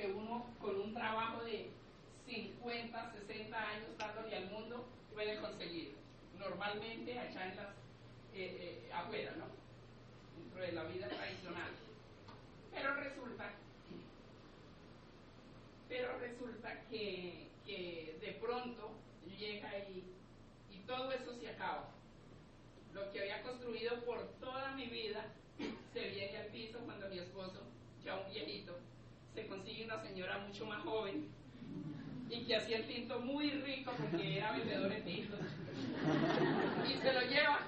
que uno con un trabajo de 50, 60 años dándole al mundo puede conseguir. Normalmente allá en las, eh, eh, afuera, ¿no? Dentro de la vida tradicional. Pero resulta, pero resulta que, de pronto llega y, y todo eso se acaba. Lo que había construido por toda mi vida se viene al piso cuando mi esposo, ya un viejito, se consigue una señora mucho más joven y que hacía el tinto muy rico porque era vendedor de tintos. Y se lo lleva.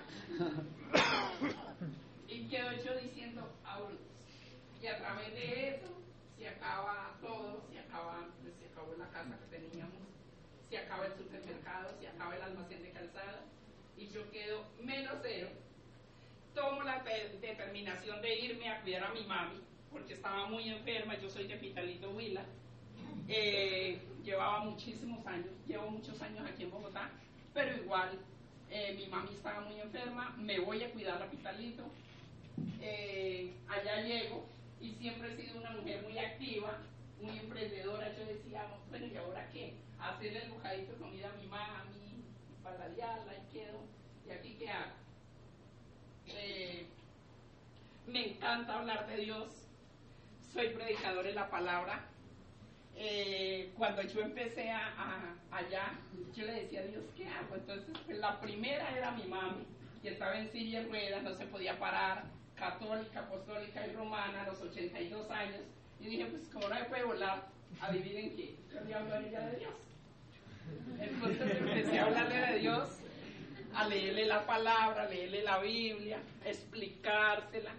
Y quedo yo diciendo auros y a través de eso se acaba todo se acaba pues, se acabó la casa que teníamos se acaba el supermercado se acaba el almacén de calzada y yo quedo menos cero. Tomo la determinación de irme a cuidar a mi mami porque estaba muy enferma, yo soy de Pitalito Huila, eh, llevaba muchísimos años, llevo muchos años aquí en Bogotá, pero igual eh, mi mami estaba muy enferma, me voy a cuidar a Pitalito, eh, allá llego y siempre he sido una mujer muy activa, muy emprendedora, yo decía, bueno, ¿y ahora qué? Hacerle el bocadito de comida a mi mami, paladearla y quedo, ¿y aquí qué hago? me encanta hablar de Dios, soy predicador en la palabra. Eh, cuando yo empecé a, allá, yo le decía a Dios, ¿qué hago? Entonces, pues, la primera era mi mami, que estaba en silla ruedas, no se podía parar, católica, apostólica y romana a los 82 años. Y dije, pues, ¿cómo no me puede volar? Adivinen qué, yo hablo a ella de Dios. Entonces empecé a hablarle de Dios, a leerle la palabra, a leerle la Biblia, a explicársela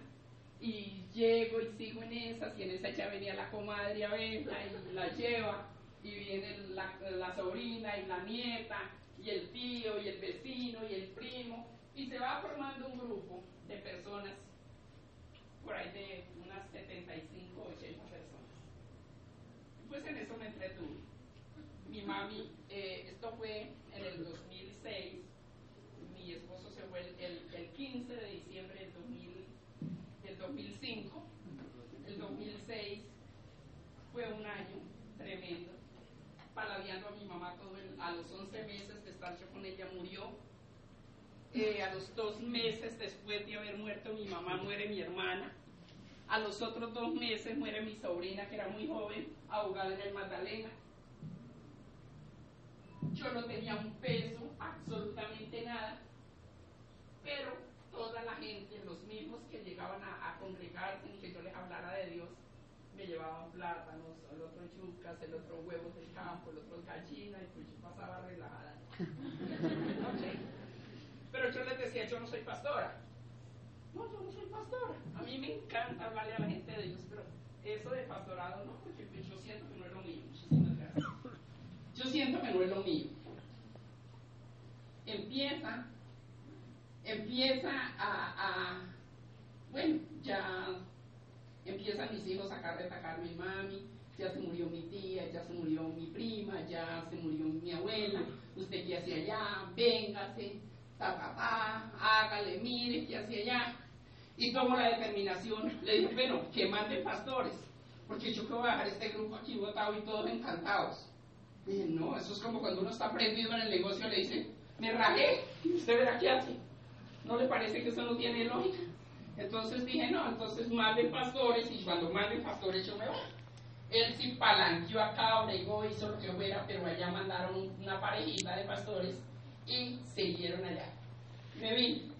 y llego y sigo en esas, y en esa ya venía la comadre a verla y la lleva, y viene la, la, sobrina y la nieta, y el tío, y el vecino, y el primo, y se va formando un grupo de personas, por ahí de unas 75 o 80 personas. Pues en eso me entretuve. Mi mami, eh, esto fue en el 2006, mi esposo se fue el, el, el 15 de diciembre del 2000 2005, el 2006 fue un año tremendo, paladeando a mi mamá todo a los 11 meses de estar yo con ella murió. Eh, a los dos meses después de haber muerto mi mamá muere mi hermana. A los otros dos meses muere mi sobrina que era muy joven, ahogada en el Magdalena. Yo no tenía un peso, absolutamente nada, pero toda la gente, los mismos que llegaban a, a congregarse y que yo les hablara de Dios, me llevaban plátanos, el otro yucas, el otro huevos del campo, el otro gallina, y pues yo pasaba relajada. Pero yo les decía, yo no soy pastora. No, yo no soy pastora. A mí me encanta hablarle a la gente de Dios, pero eso de pastorado no, porque pues yo siento que no es lo mío. Yo siento que no es lo mío. Empieza empieza a, a, bueno, ya empiezan mis hijos a retacar a mi mami, ya se murió mi tía, ya se murió mi prima, ya se murió mi abuela, usted que hacia allá, véngase, ta, hágale, mire, que hacia allá. Y tomo la determinación, le digo, bueno, que manden pastores, porque yo que voy a dejar este grupo aquí votado y todos encantados. Dije, no, eso es como cuando uno está prendido en el negocio, le dicen, me rajé, usted verá qué hace. ¿No le parece que eso no tiene lógica? Entonces dije, no, entonces manden pastores y cuando manden pastores yo me voy. Él sí palanqueó acá, obligó, hizo lo que fuera, pero allá mandaron una parejita de pastores y siguieron allá. Me vi.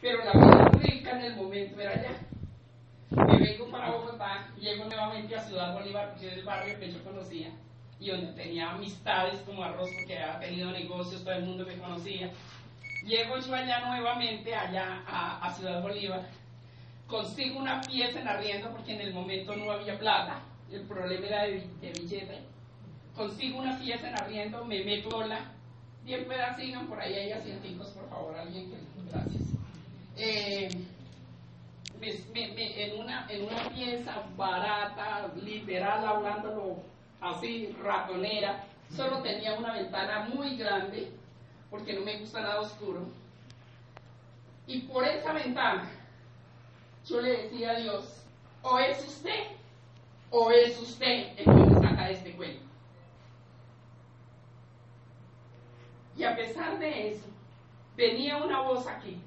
Pero la vida rica en el momento era allá. Me vengo para Bogotá, llego nuevamente a Ciudad Bolívar, que es el barrio que yo conocía, y donde tenía amistades como arroz, porque había tenido negocios, todo el mundo me conocía. Llego yo allá nuevamente, allá a, a Ciudad Bolívar, consigo una pieza en arriendo, porque en el momento no había plata, el problema era de, de billete. Consigo una pieza en arriendo, me meto la, bien pedacino, por ahí hay asienticos, por favor, alguien que, gracias. Eh, me, me, en, una, en una pieza barata, literal, hablándolo así, ratonera, solo tenía una ventana muy grande, porque no me gusta nada oscuro. Y por esa ventana, yo le decía a Dios, o es usted, o es usted el que me saca de este cuento. Y a pesar de eso, venía una voz aquí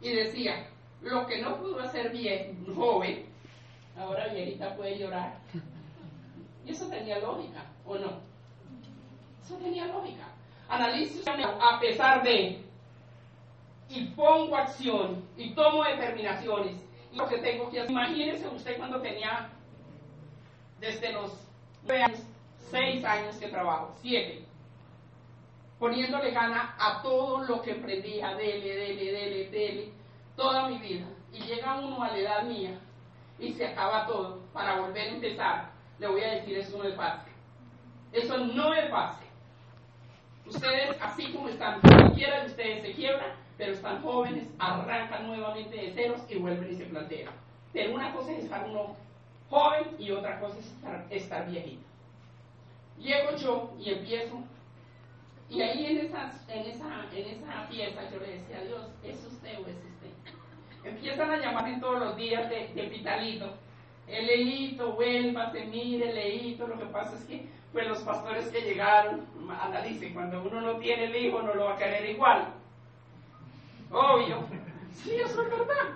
y decía, lo que no pudo hacer bien, joven, ahora viejita puede llorar. Y eso tenía lógica, ¿o no? Eso tenía lógica. Analice a pesar de, y pongo acción, y tomo determinaciones, y lo que tengo que hacer. Imagínese usted cuando tenía, desde los 9 años, 6 años que trabajo, 7, poniéndole gana a todo lo que emprendía, dele, dele, dele, dele, toda mi vida. Y llega uno a la edad mía y se acaba todo para volver a empezar. Le voy a decir, eso no es fácil. Eso no es fácil. Ustedes, así como están, cualquiera de ustedes se quiebra, pero están jóvenes, arrancan nuevamente de ceros y vuelven y se plantean. Pero una cosa es estar uno joven y otra cosa es estar, viejito. Llego yo y empiezo y ahí en, esas, en, esa, en esa fiesta yo le decía a Dios, ¿es usted o es usted? Empiezan a llamarme todos los días de, de Pitalito. El leíto, vuelva, se mire, leíto. Lo que pasa es que pues los pastores que llegaron, analicen, cuando uno no tiene el hijo no lo va a querer igual. Obvio. Sí, eso es verdad.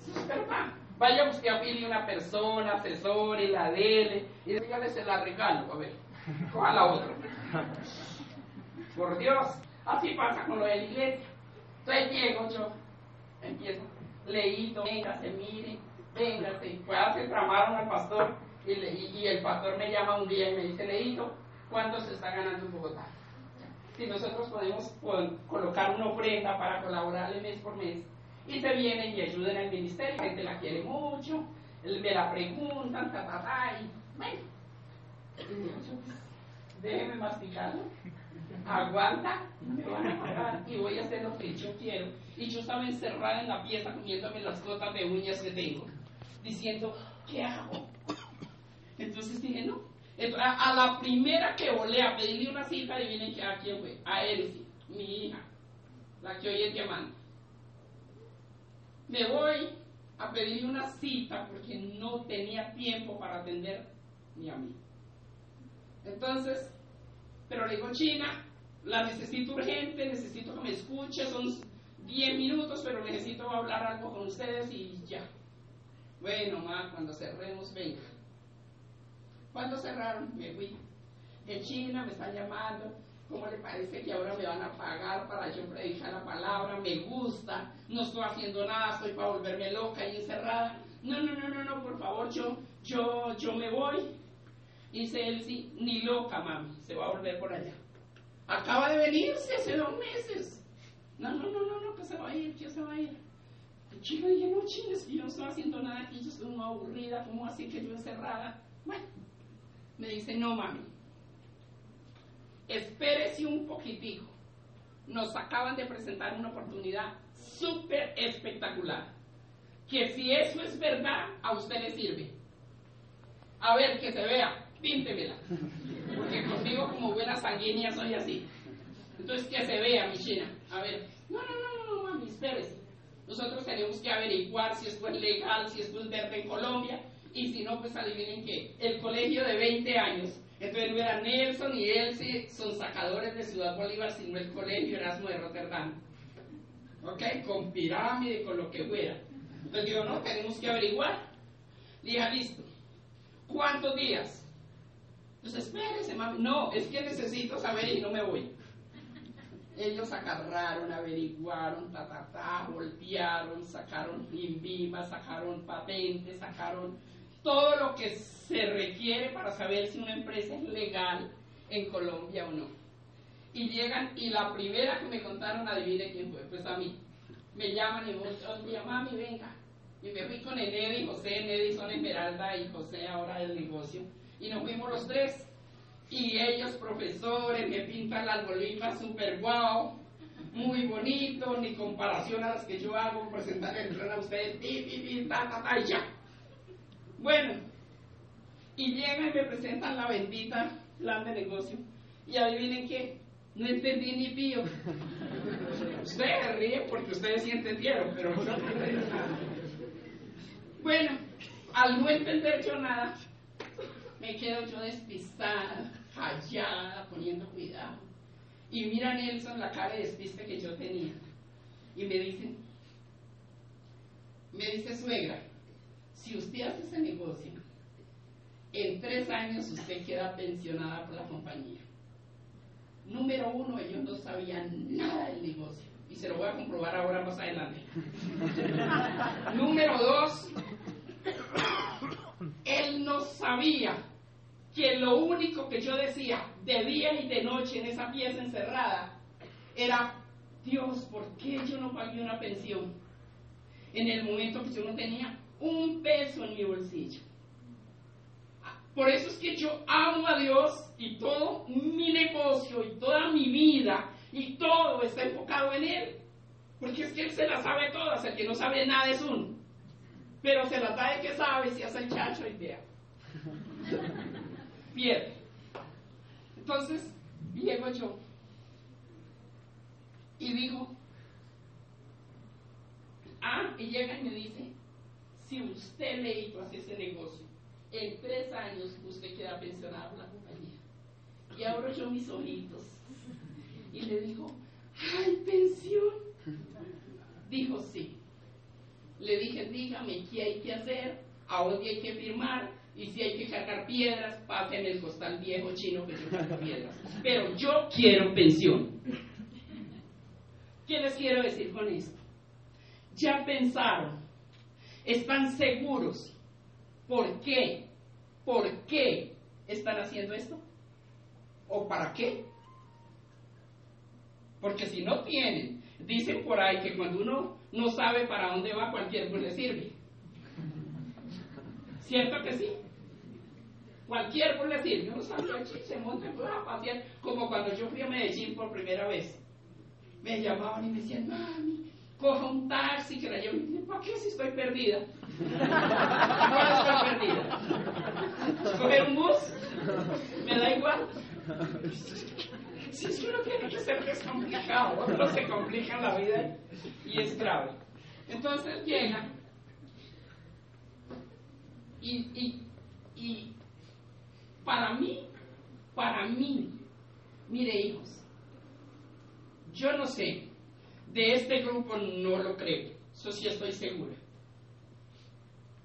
Eso es verdad. Vaya usted a pedirle una persona, asesore, la dele, y dígale se la regalo. A ver, coja la otra. Por Dios, así pasa con lo de la iglesia. Entonces llego yo, empiezo, leído, venga, se mire, véngase. Pues se tramaron al pastor y, y, el pastor me llama un día y me dice, leído, ¿cuánto se está ganando en Bogotá? Si nosotros podemos colocar una ofrenda para colaborar el mes por mes y se vienen y ayuden al ministerio, la gente la quiere mucho, me la preguntan, ta, ta, ta, y bueno, déjeme masticarlo aguanta, me van a pagar y voy a hacer lo que yo quiero. Y yo estaba encerrada en la pieza comiéndome las gotas de uñas que tengo, diciendo, ¿qué hago? Entonces dije, no. a, la primera que volé a pedirle una cita, adivinen a quién fue, a Elsie, mi hija, la que hoy es diamante. Me voy a pedirle una cita porque no tenía tiempo para atender ni a mí. Entonces, pero le digo, China, la necesito urgente, necesito que me escuche, son 10 minutos, pero necesito hablar algo con ustedes y ya. Bueno, ma, cuando cerremos, venga. ¿Cuándo cerraron? Me fui. En China me están llamando. ¿Cómo le parece que ahora me van a pagar para yo predicar la palabra? Me gusta. No estoy haciendo nada, estoy para volverme loca y encerrada. No, no, no, no, no, por favor, yo, yo, yo me voy. Dice él, sí, ni loca, mami, se va a volver por allá. Acaba de venirse hace dos meses. No, no, no, no, no, que se va a ir, que se va a ir. El chico dije, no chingues, yo no estoy haciendo nada aquí, yo estoy muy aburrida, ¿cómo así que yo encerrada? Bueno, me dice, no, mami, espérese un poquitico. Nos acaban de presentar una oportunidad súper espectacular. Que si eso es verdad, a usted le sirve. A ver, que se vea píntemela. Porque conmigo como buena sanguínea soy así. Entonces que se vea mi china. A ver, no, no, no, no, mami, espérese. Nosotros tenemos que averiguar si esto es legal, si esto es verde en Colombia, y si no, pues adivinen que el colegio de 20 años, entonces no era Nelson y Elsie, son sacadores de Ciudad Bolívar, sino el colegio Erasmo de Rotterdam. ¿Ok? Con pirámide, con lo que fuera. Entonces digo, no, tenemos que averiguar. Dije, ah, listo. ¿Cuántos días? Entonces, espérese, mami. No, es que necesito saber y no me voy. Ellos agarraron, averiguaron, ta, ta, ta, voltearon, sacaron INVIMA, sacaron patentes, sacaron todo lo que se requiere para saber si una empresa es legal en Colombia o no. Y llegan, y la primera que me contaron, adivine quién fue, pues a mí. Me llaman y me dicen, mami, venga. Y me fui con Enedi y José, Enedi son Esmeralda y José ahora del negocio. Y nos fuimos los tres y ellos profesores me pintan las bolitas super guau, muy bonito, ni comparación a las que yo hago, presentar el a ustedes, y ya. Bueno, y llegan y me presentan la bendita plan de negocio. Y adivinen qué, no entendí ni pío. Ustedes ríen porque ustedes sí entendieron, pero no entendieron nada. Bueno, al no entender yo nada, me quedo yo despistada callada, poniendo cuidado. Y mira Nelson la cara de despiste que yo tenía. Y me dice, me dice suegra, si usted hace ese negocio, en tres años usted queda pensionada por la compañía. Número uno, ellos no sabían nada del negocio. Y se lo voy a comprobar ahora más adelante. Número dos, él no sabía que lo único que yo decía de día y de noche en esa pieza encerrada era, Dios, ¿por qué yo no pagué una pensión en el momento que yo no tenía un peso en mi bolsillo? Por eso es que yo amo a Dios y todo mi negocio y toda mi vida y todo está enfocado en Él. Porque es que Él se la sabe todas, el que no sabe nada es uno. Pero se la da de que sabe si hace el chacho y vea pierde. Entonces, llego yo y digo, ah, y llega y me dice, si usted le hizo hacer ese negocio, en tres años usted queda pensionado por la compañía. Y abro yo mis ojitos y le digo, ¡ay, pensión! Dijo, sí. Le dije, dígame qué hay que hacer, a dónde hay que firmar, y si hay que cargar piedras, pasen el costal viejo chino que yo cargo piedras. Pero yo quiero pensión. ¿Qué les quiero decir con esto? Ya pensaron, están seguros. ¿Por qué? ¿Por qué están haciendo esto? ¿O para qué? Porque si no tienen, dicen por ahí que cuando uno no sabe para dónde va, cualquier pues le sirve. ¿Cierto que sí? Cualquier por decir, yo no sabía se monta a pasear, como cuando yo fui a Medellín por primera vez. Me llamaban y me decían, mami, coja un taxi que la llevo. Y ¿para qué si estoy perdida? no estoy perdida. Coger un bus, me da igual. Si es que uno tiene que ser que es complicado, otros se complican la vida y es grave. Entonces llega y, y para mí, para mí, mire hijos, yo no sé, de este grupo no lo creo, eso sí estoy segura.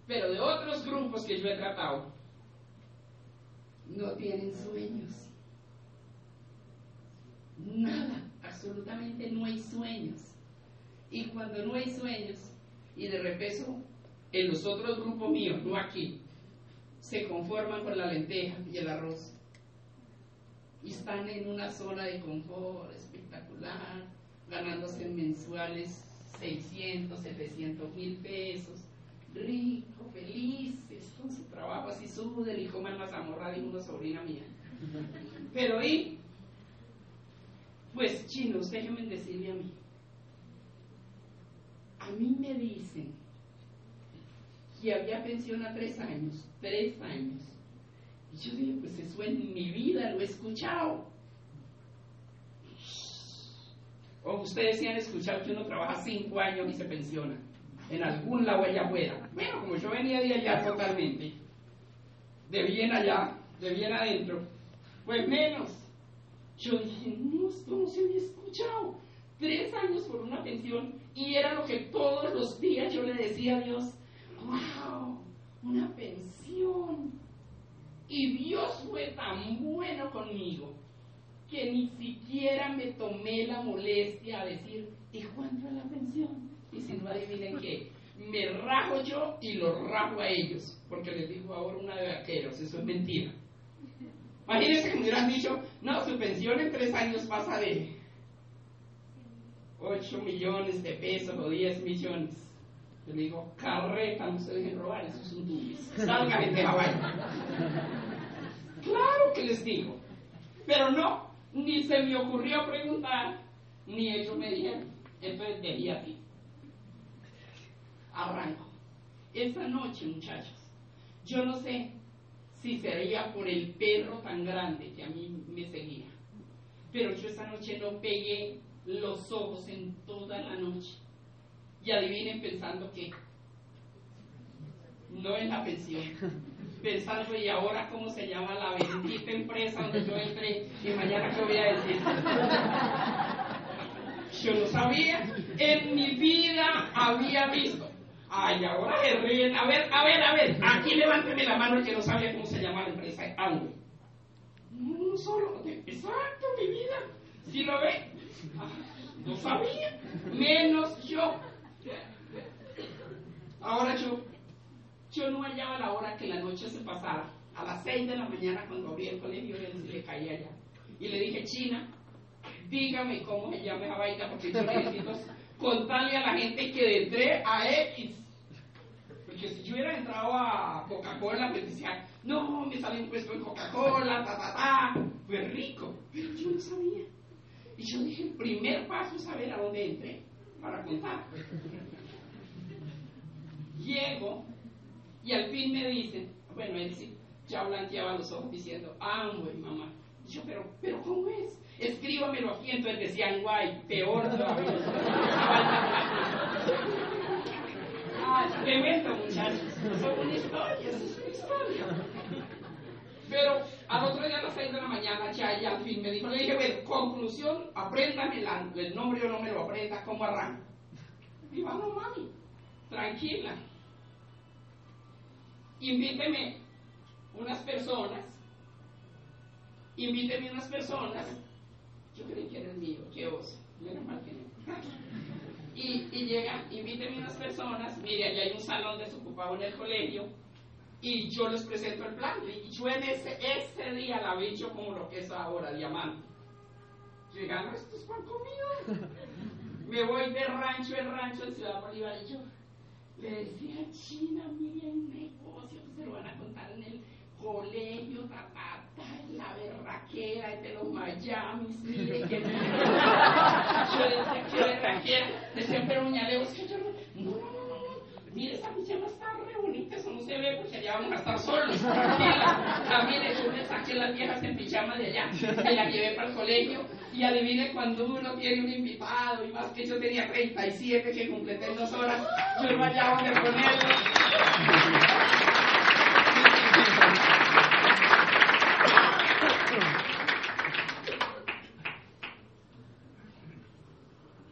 Pero de otros grupos que yo he tratado, no tienen sueños. Nada, absolutamente no hay sueños. Y cuando no hay sueños, y de repente en los otros grupos míos, no aquí, se conforman con la lenteja y el arroz. Y están en una zona de confort espectacular, ganándose mensuales 600, 700 mil pesos, ricos, felices con su trabajo, así suden y coman mazamorra, de una sobrina mía. Pero ahí, pues chinos, déjenme decirle a mí. A mí me dicen que había pensión a tres años, tres años. Y yo dije, pues eso en mi vida lo he escuchado. O ustedes sí han escuchado que uno trabaja cinco años y se pensiona en algún lado allá afuera. Bueno, como yo venía de allá totalmente, de bien allá, de bien adentro, pues menos. Yo dije, no, esto no se había escuchado. Tres años por una pensión y era lo que todos los días yo le decía a Dios, wow, una pensión. Y Dios fue tan bueno conmigo que ni siquiera me tomé la molestia a decir, ¿y cuánto es la pensión? Y si no adivinen qué, me rajo yo y los rajo a ellos, porque les digo ahora una de vaqueros, eso es mentira. Imagínense que me hubieran dicho, no, su pensión en tres años pasa de 8 millones de pesos o 10 millones. Yo le digo, carreta, no se dejen robar, eso es un dubis. Salgan de. Claro que les digo. Pero no, ni se me ocurrió preguntar, ni ellos me dijeron. Entonces debía aquí. Arranco. Esa noche, muchachos, yo no sé si sería por el perro tan grande que a mí me seguía. Pero yo esa noche no pegué los ojos en toda la noche. Y adivinen pensando que no es la pensión. Pensando, ¿y ahora cómo se llama la bendita empresa donde yo entré? Y mañana qué voy a decir. Yo no sabía, en mi vida había visto. Ay, ahora se ríen. A ver, a ver, a ver. Aquí levánteme la mano que no sabía cómo se llama la empresa. Aún. No, solo. Exacto, mi vida. Si lo ve. Ah, no sabía. Menos yo. Ahora yo, yo no hallaba la hora que la noche se pasara. A las seis de la mañana cuando abrí el colegio, le caía allá. Y le dije, China, dígame cómo se llama esa vaina, porque yo necesito contarle a la gente que entré a X. Porque si yo hubiera entrado a Coca-Cola, me decían, no, me sale un puesto en Coca-Cola, ta, ta, ta. Fue rico, pero yo no sabía. Y yo dije, el primer paso es saber a dónde entré para contar. Llego y al fin me dicen, bueno, él sí, ya blanqueaba los ojos diciendo, ah, güey, mamá. Y yo, pero, pero ¿cómo es? Escríbamelo aquí. Entonces decían, guay, peor todavía. ah, muchachos. Son una historia, es una historia. Pero al otro día a las 6 de la mañana ya, ya al fin me dijo, le dije, bueno, conclusión, apréndame el, nombre o no me lo aprenda, ¿cómo arranco? Y vamos, mami, tranquila. Invíteme unas personas, invíteme unas personas, yo creí que era el mío, qué oso, menos mal que no. Y, y llega, invíteme unas personas, mire, allá hay un salón desocupado en el colegio, y yo les presento el plan. Y yo en ese, ese día la hecho como lo que es ahora, diamante. Llegando, esto es pan comido. Me voy de rancho en rancho en Ciudad Bolívar y yo le decía, China, mire el negocio que se lo van a contar en el colegio, la berraquera de los Miamis, mire que yo decía, qué berraquera. Decía, pero que yo mire, esa pijama está re bonita, eso no se ve porque allá vamos a estar solos. Tranquila. También yo me saqué las viejas en pijama de allá, me la llevé para el colegio y adivine cuando uno tiene un invitado y más que yo tenía 37 que completé en dos horas, yo no hallaba dónde ponerlo.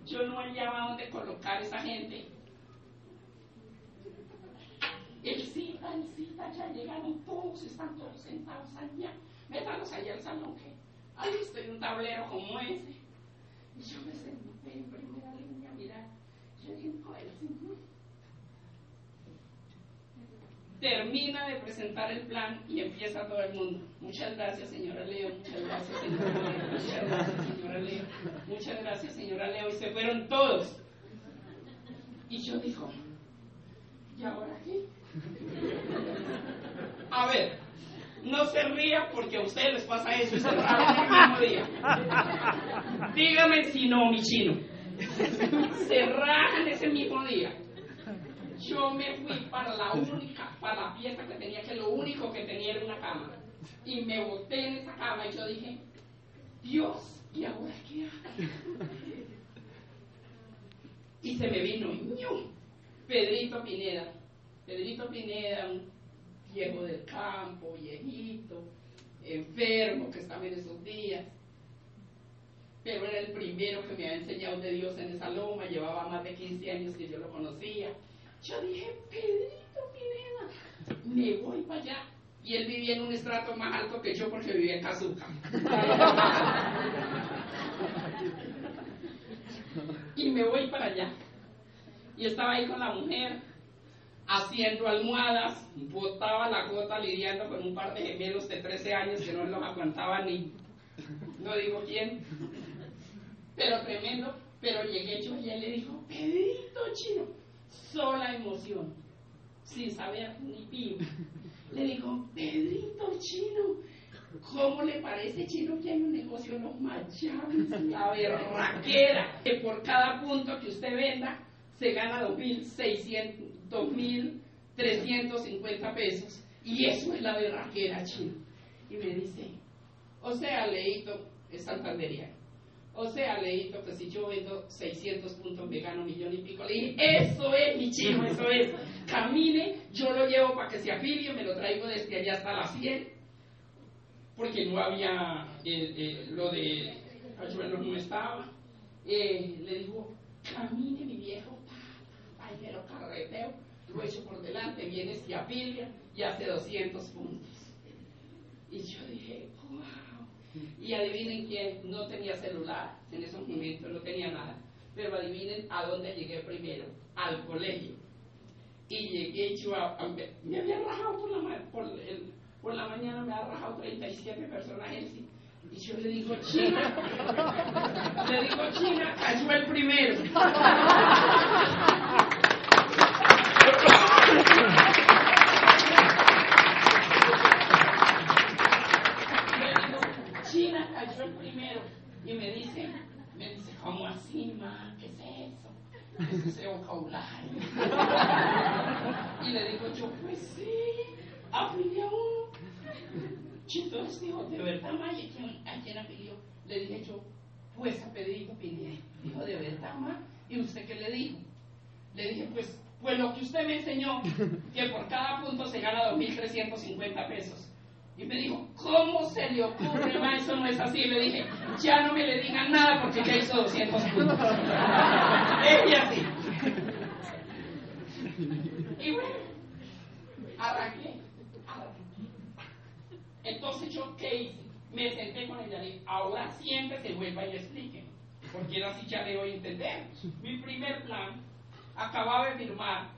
Yo no hallaba dónde colocar esa gente. El cita, el todos, están todos sentados allá. Métalos allá al salón que ahí estoy un tablero como ese. Y yo me senté en primera línea, mira, yo dije, no, Señor. Termina de presentar el plan y empieza todo el mundo. Muchas gracias, señora Leo. Muchas gracias, señora Leo. Muchas gracias, señora Leo. Muchas gracias, señora Leo. Y se fueron todos. Y yo dijo, ¿y ahora qué? A ver, no se ría porque a ustedes les pasa eso y se rajan el mismo día. Dígame si no, mi chino. Se rajan ese mismo día. Yo me fui para la única, para la pieza que tenía, que lo único que tenía era una cama. Y me boté en esa cama y yo dije, Dios, ¿y ahora qué hago? Y se me vino, ¡ñum! Pedrito Pineda. Pedrito Pineda, un viejo del campo, viejito, enfermo, que estaba en esos días. Pero era el primero que me había enseñado de Dios en esa loma, llevaba más de 15 años que yo lo conocía. Yo dije, Pedrito Pineda, me voy para allá. y él vivía en un estrato más alto que yo porque vivía en Cazuca. y me voy para allá. Y estaba ahí con la mujer, haciendo almohadas, botaba la gota lidiando con un par de gemelos de 13 años que no los aguantaba ni, no digo quién, pero tremendo. Pero llegué yo y él le dijo, Pedrito chino, sola emoción, sin saber ni pío. Le dijo, Pedrito chino, ¿Cómo le parece, chino, que hay un negocio en los machames, la berraquera? Que por cada punto que usted venda se gana 2.600, 2.350 pesos. Y eso es la berraquera, chino. Y me dice, o sea, Leito, es santanderiano. O sea, Leito, que si yo vendo 600 puntos me gano millón y pico. Le dije, eso es, mi chino, eso es. Camine, yo lo llevo para que se afilie, me lo traigo desde allá hasta la 100 porque no había eh, eh, lo de Ayuelo no estaba. Eh, le digo, camine mi viejo, lo carreteo, lo echo por delante, viene se apilia y hace 200 puntos. Y yo dije, wow. Y adivinen quién, no tenía celular en esos momentos, no tenía nada. Pero adivinen a dónde llegué primero, al colegio. Y llegué yo a, me había rajado por, la, por el, por la mañana me ha rajado 37 personas Y yo le digo, China, le digo, China, cayó el primero. le digo, China, cayó el primero. Y me dice, me dice, ¿cómo así, ma? ¿Qué es eso? ¿Qué es ese vocabulario? y le digo yo, pues sí, afilié a uno entonces dijo, ¿de verdad, Maya? ¿A quién afilió? Le dije yo, pues a Pedrito Pineda. Dijo, ¿de verdad, Ma? ¿Y usted qué le dijo? Le dije, pues, pues lo que usted me enseñó, que por cada punto se gana 2.350 pesos. Y me dijo, ¿cómo se le ocurre, ma? Eso no es así. Le dije, ya no me le digan nada porque ya hizo 200 puntos. es así. Y bueno, arranqué. Entonces yo, ¿qué hice? Me senté con ella y dije, ahora siéntese, vuelva y explique. Porque era así ya le voy a entender. Mi primer plan, acababa de firmar,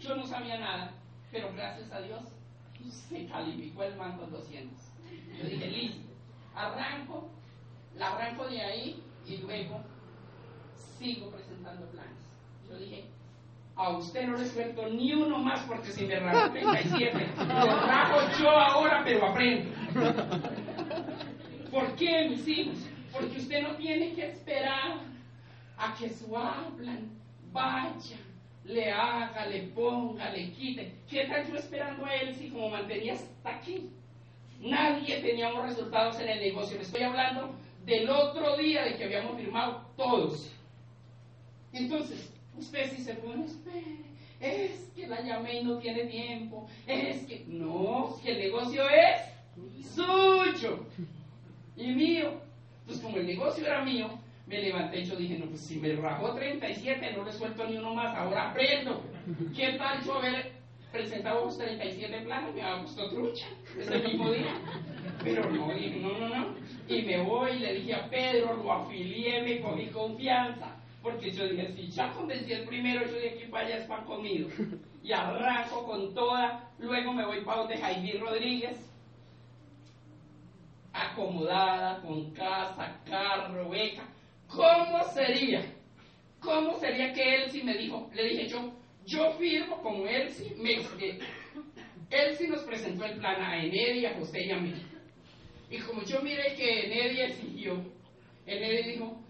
yo no sabía nada, pero gracias a Dios se calificó el man con 200. Yo dije, listo, arranco, la arranco de ahí y luego sigo presentando planes. Yo dije, a usted no le suelto ni uno más porque si me rajo 37, lo rajo yo ahora, pero aprendo. ¿Por qué, mis hijos? Porque usted no tiene que esperar a que su hablan vaya, le haga, le ponga, le quite. ¿Qué tal yo esperando a él si como mantenía hasta aquí? Nadie teníamos resultados en el negocio. Le estoy hablando del otro día de que habíamos firmado todos. Entonces, usted si se pone, espere, es que la llamé y no tiene tiempo, es que no, que el negocio es suyo y mío. Entonces, como el negocio era mío, me levanté y yo dije, no, pues si me rajó 37, no le suelto ni uno más, ahora aprendo. ¿Qué tal yo haber presentado los 37 planos? Me ha gustado trucha ese mismo día. Pero no, dije, no, no, no. Y me voy le dije a Pedro, lo afilié, me cogí confianza. Porque yo dije, si ya convencí el primero, yo de aquí para allá es pan comido. Y arranco con toda, luego me voy para donde Jaime Rodríguez, acomodada, con casa, carro, beca. ¿Cómo sería? ¿Cómo sería que él si me dijo, le dije yo, yo firmo como él si me él sí nos presentó el plan a Enedia, José y a mí. Y como yo miré que Enedia exigió, Enedia dijo,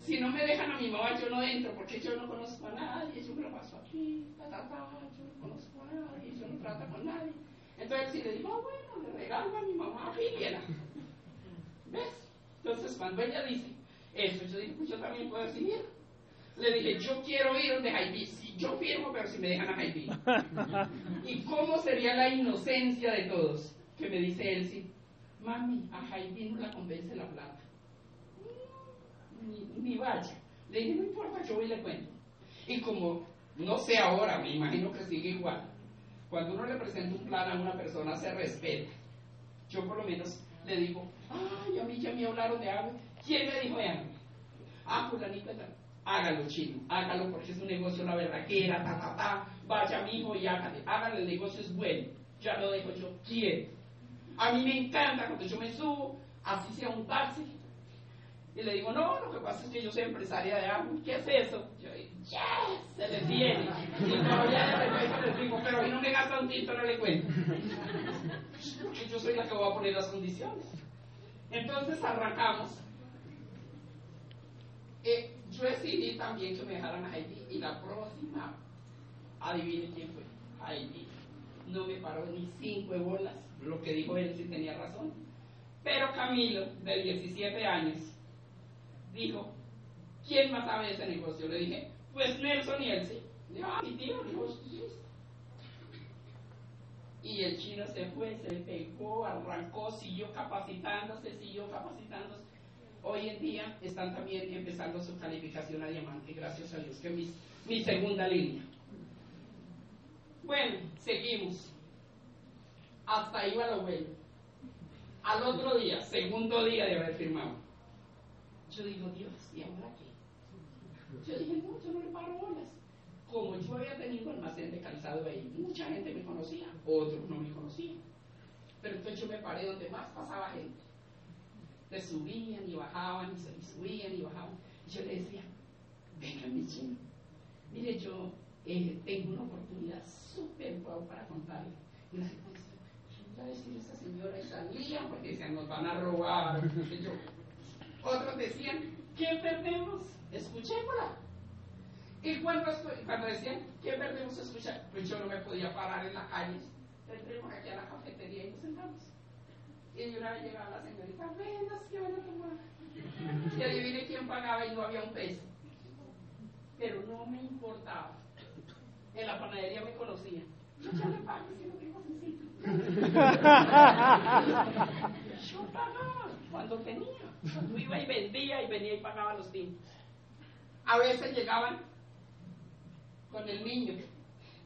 si no me dejan a mi mamá, yo no entro, porque yo no conozco a nadie, yo me lo paso aquí, ta, ta, ta, yo no conozco a nadie, yo no trato con nadie. Entonces si le digo, ah, bueno, le regalo a mi mamá, fíjela. ¿Ves? Entonces cuando ella dice eso, yo dije, pues yo también puedo decidir. Le dije, yo quiero ir donde Jaime, si yo firmo, pero si me dejan a Jaime. ¿Y cómo sería la inocencia de todos? Que me dice Elsie, mami, a Jaime no la convence la plata. Ni, ni vaya. Le dije, no importa, yo voy y le cuento. Y como, no sé ahora, me imagino que sigue igual Cuando uno le presenta un plan a una persona, se respeta. Yo por lo menos le digo, ay, a mí ya me hablaron de agua. ¿Quién me dijo agua? Ah, fulanito tal. Hágalo, chino, hágalo porque es un negocio, la verdadera, ta, ta, ta. Vaya, mijo, y hágale. Hágale, el negocio es bueno. Ya lo dejo yo quiero. A mí me encanta cuando yo me subo, así sea un taxi, y le digo, no, lo que pasa es que yo soy empresaria de agua. ¿Qué es eso? Yo digo, yes, se les viene. Y de repente les digo, pero hoy no me gasta un tinto, no le cuento. Porque yo soy la que voy a poner las condiciones. Entonces arrancamos. Yo decidí también que me dejaran a Haití. Y la próxima, adivine quién fue. Haití. No me paró ni cinco bolas. Lo que dijo él sí tenía razón. Pero Camilo, de 17 años, dijo, ¿quién más sabe ese negocio? Le dije, pues Nelson y Elsie. Dijo, ah, y el chino se fue, se pegó, arrancó, siguió capacitándose, siguió capacitándose. Hoy en día están también empezando su calificación a diamante, gracias a Dios, que es mi, segunda línea. Bueno, seguimos. Hasta ahí va lo bueno. Al otro día, segundo día de haber firmado. Yo digo, Dios, ¿y ahora qué? Yo dije, no, yo no le paro bolas. Como yo había tenido almacén de calzado ahí, mucha gente me conocía, otros no me conocían. Pero entonces yo me paré donde más pasaba gente. Se subían y bajaban, y subían y bajaban. Y yo le decía, venga mi chino, mire, yo eh, tengo una oportunidad súper guau para contarle. Y la gente dice, ¿qué va a decir esa señora? Y salía porque decían, nos van a robar. Yo, otros decían, ¿qué perdemos? Escuchémosla. Y cuando, cuando decían, ¿qué perdemos escuchar? Pues yo no me podía parar en la calle. Entremos aquí a la cafetería y nos sentamos. Y una vez llegaba la señorita, vendas que van a tomar. Y adivine quién pagaba y no había un peso. Pero no me importaba. En la panadería me conocía. Yo ya le pago si no tengo sencillo. yo pagaba cuando tenía. Cuando iba y vendía y venía y pagaba los tintos. A veces llegaban con el niño.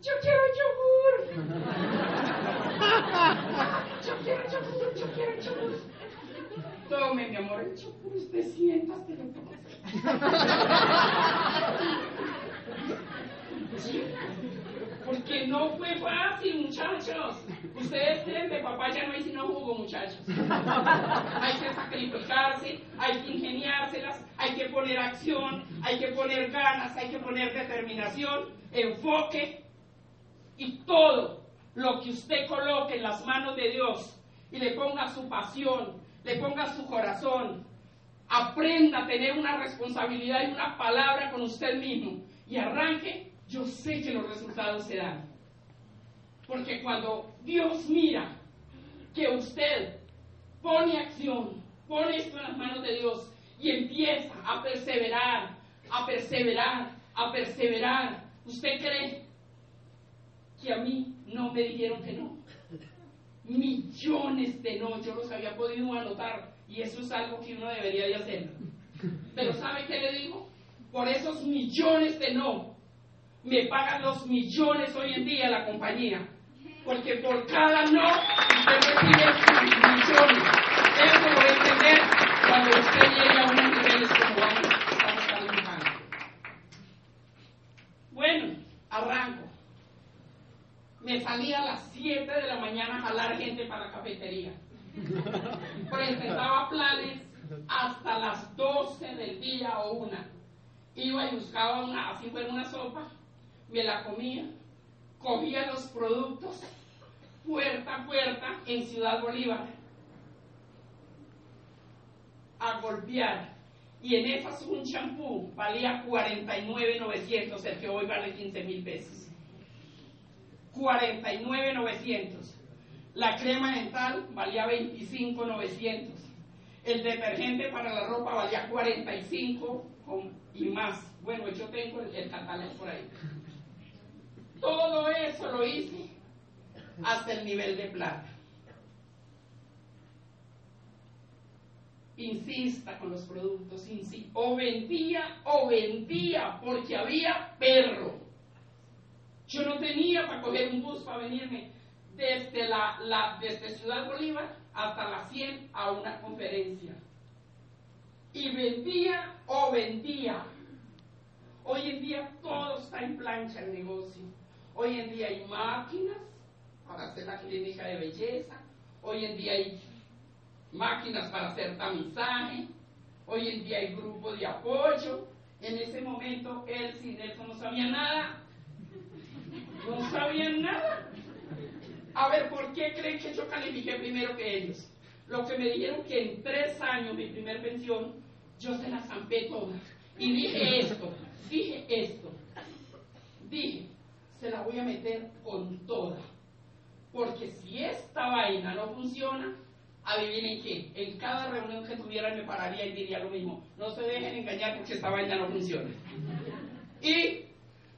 Yo quiero yogur. yo quiero yogur, yo quiero yogur. Tome, mi amor, el yogur, usted sientas, te lo. Porque no fue fácil, muchachos. Ustedes creen que papá ya no hay sino jugo, muchachos. hay que sacrificarse, hay que ingeniárselas, hay que poner acción, hay que poner ganas, hay que poner determinación, enfoque y todo lo que usted coloque en las manos de Dios y le ponga su pasión, le ponga su corazón, aprenda a tener una responsabilidad y una palabra con usted mismo y arranque yo sé que los resultados se dan. Porque cuando Dios mira que usted pone acción, pone esto en las manos de Dios y empieza a perseverar, a perseverar, a perseverar, ¿usted cree que a mí no me dijeron que no? Millones de no, yo los había podido anotar y eso es algo que uno debería de hacer. Pero ¿sabe qué le digo? Por esos millones de no, me pagan los millones hoy en día la compañía. Porque por cada no, usted recibe millones. Eso lo va a entender cuando usted llegue a unos niveles como vamos, estamos Bueno, arranco. Me salí a las 7 de la mañana a jalar gente para la cafetería. Presentaba planes hasta las 12 del día o una. Iba y buscaba una, así fuera una sopa, me la comía, cogía los productos puerta a puerta en Ciudad Bolívar a golpear. Y en esas un champú valía 49.900, el que hoy vale 15 mil pesos. 49.900. La crema dental valía 25.900. El detergente para la ropa valía 45 y más. Bueno, yo tengo el catálogo por ahí. Todo eso lo hice hasta el nivel de plata. Insista con los productos, o vendía o vendía porque había perro. Yo no tenía para coger un bus para venirme desde, la, la, desde Ciudad Bolívar hasta la 100 a una conferencia. Y vendía o vendía. Hoy en día todo está en plancha el negocio. Hoy en día hay máquinas para hacer la clínica de belleza. Hoy en día hay máquinas para hacer tamizaje. Hoy en día hay grupo de apoyo. En ese momento él sin eso no sabía nada. No sabían nada. A ver, ¿por qué creen que yo califiqué primero que ellos? Lo que me dijeron que en tres años, mi primer pensión, yo se la zampé toda. Y dije esto, dije esto. Dije, se la voy a meter con toda. Porque si esta vaina no funciona, adivinen qué, en cada reunión que tuviera me pararía y diría lo mismo. No se dejen engañar porque esta vaina no funciona. Y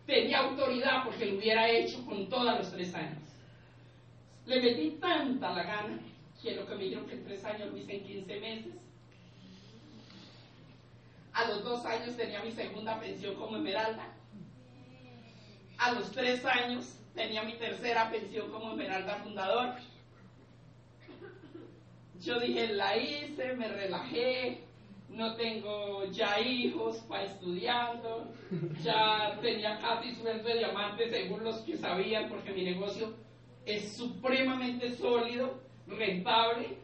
tenía autoridad porque lo hubiera hecho con todos los tres años. Le metí tanta la gana que lo que me dijeron que tres años lo hice en 15 meses. A los dos años tenía mi segunda pensión como Esmeralda. A los tres años tenía mi tercera pensión como Esmeralda Fundador. Yo dije, la hice, me relajé, no tengo ya hijos para estudiando, ya tenía casi sueldo de diamante según los que sabían, porque mi negocio es supremamente sólido, rentable.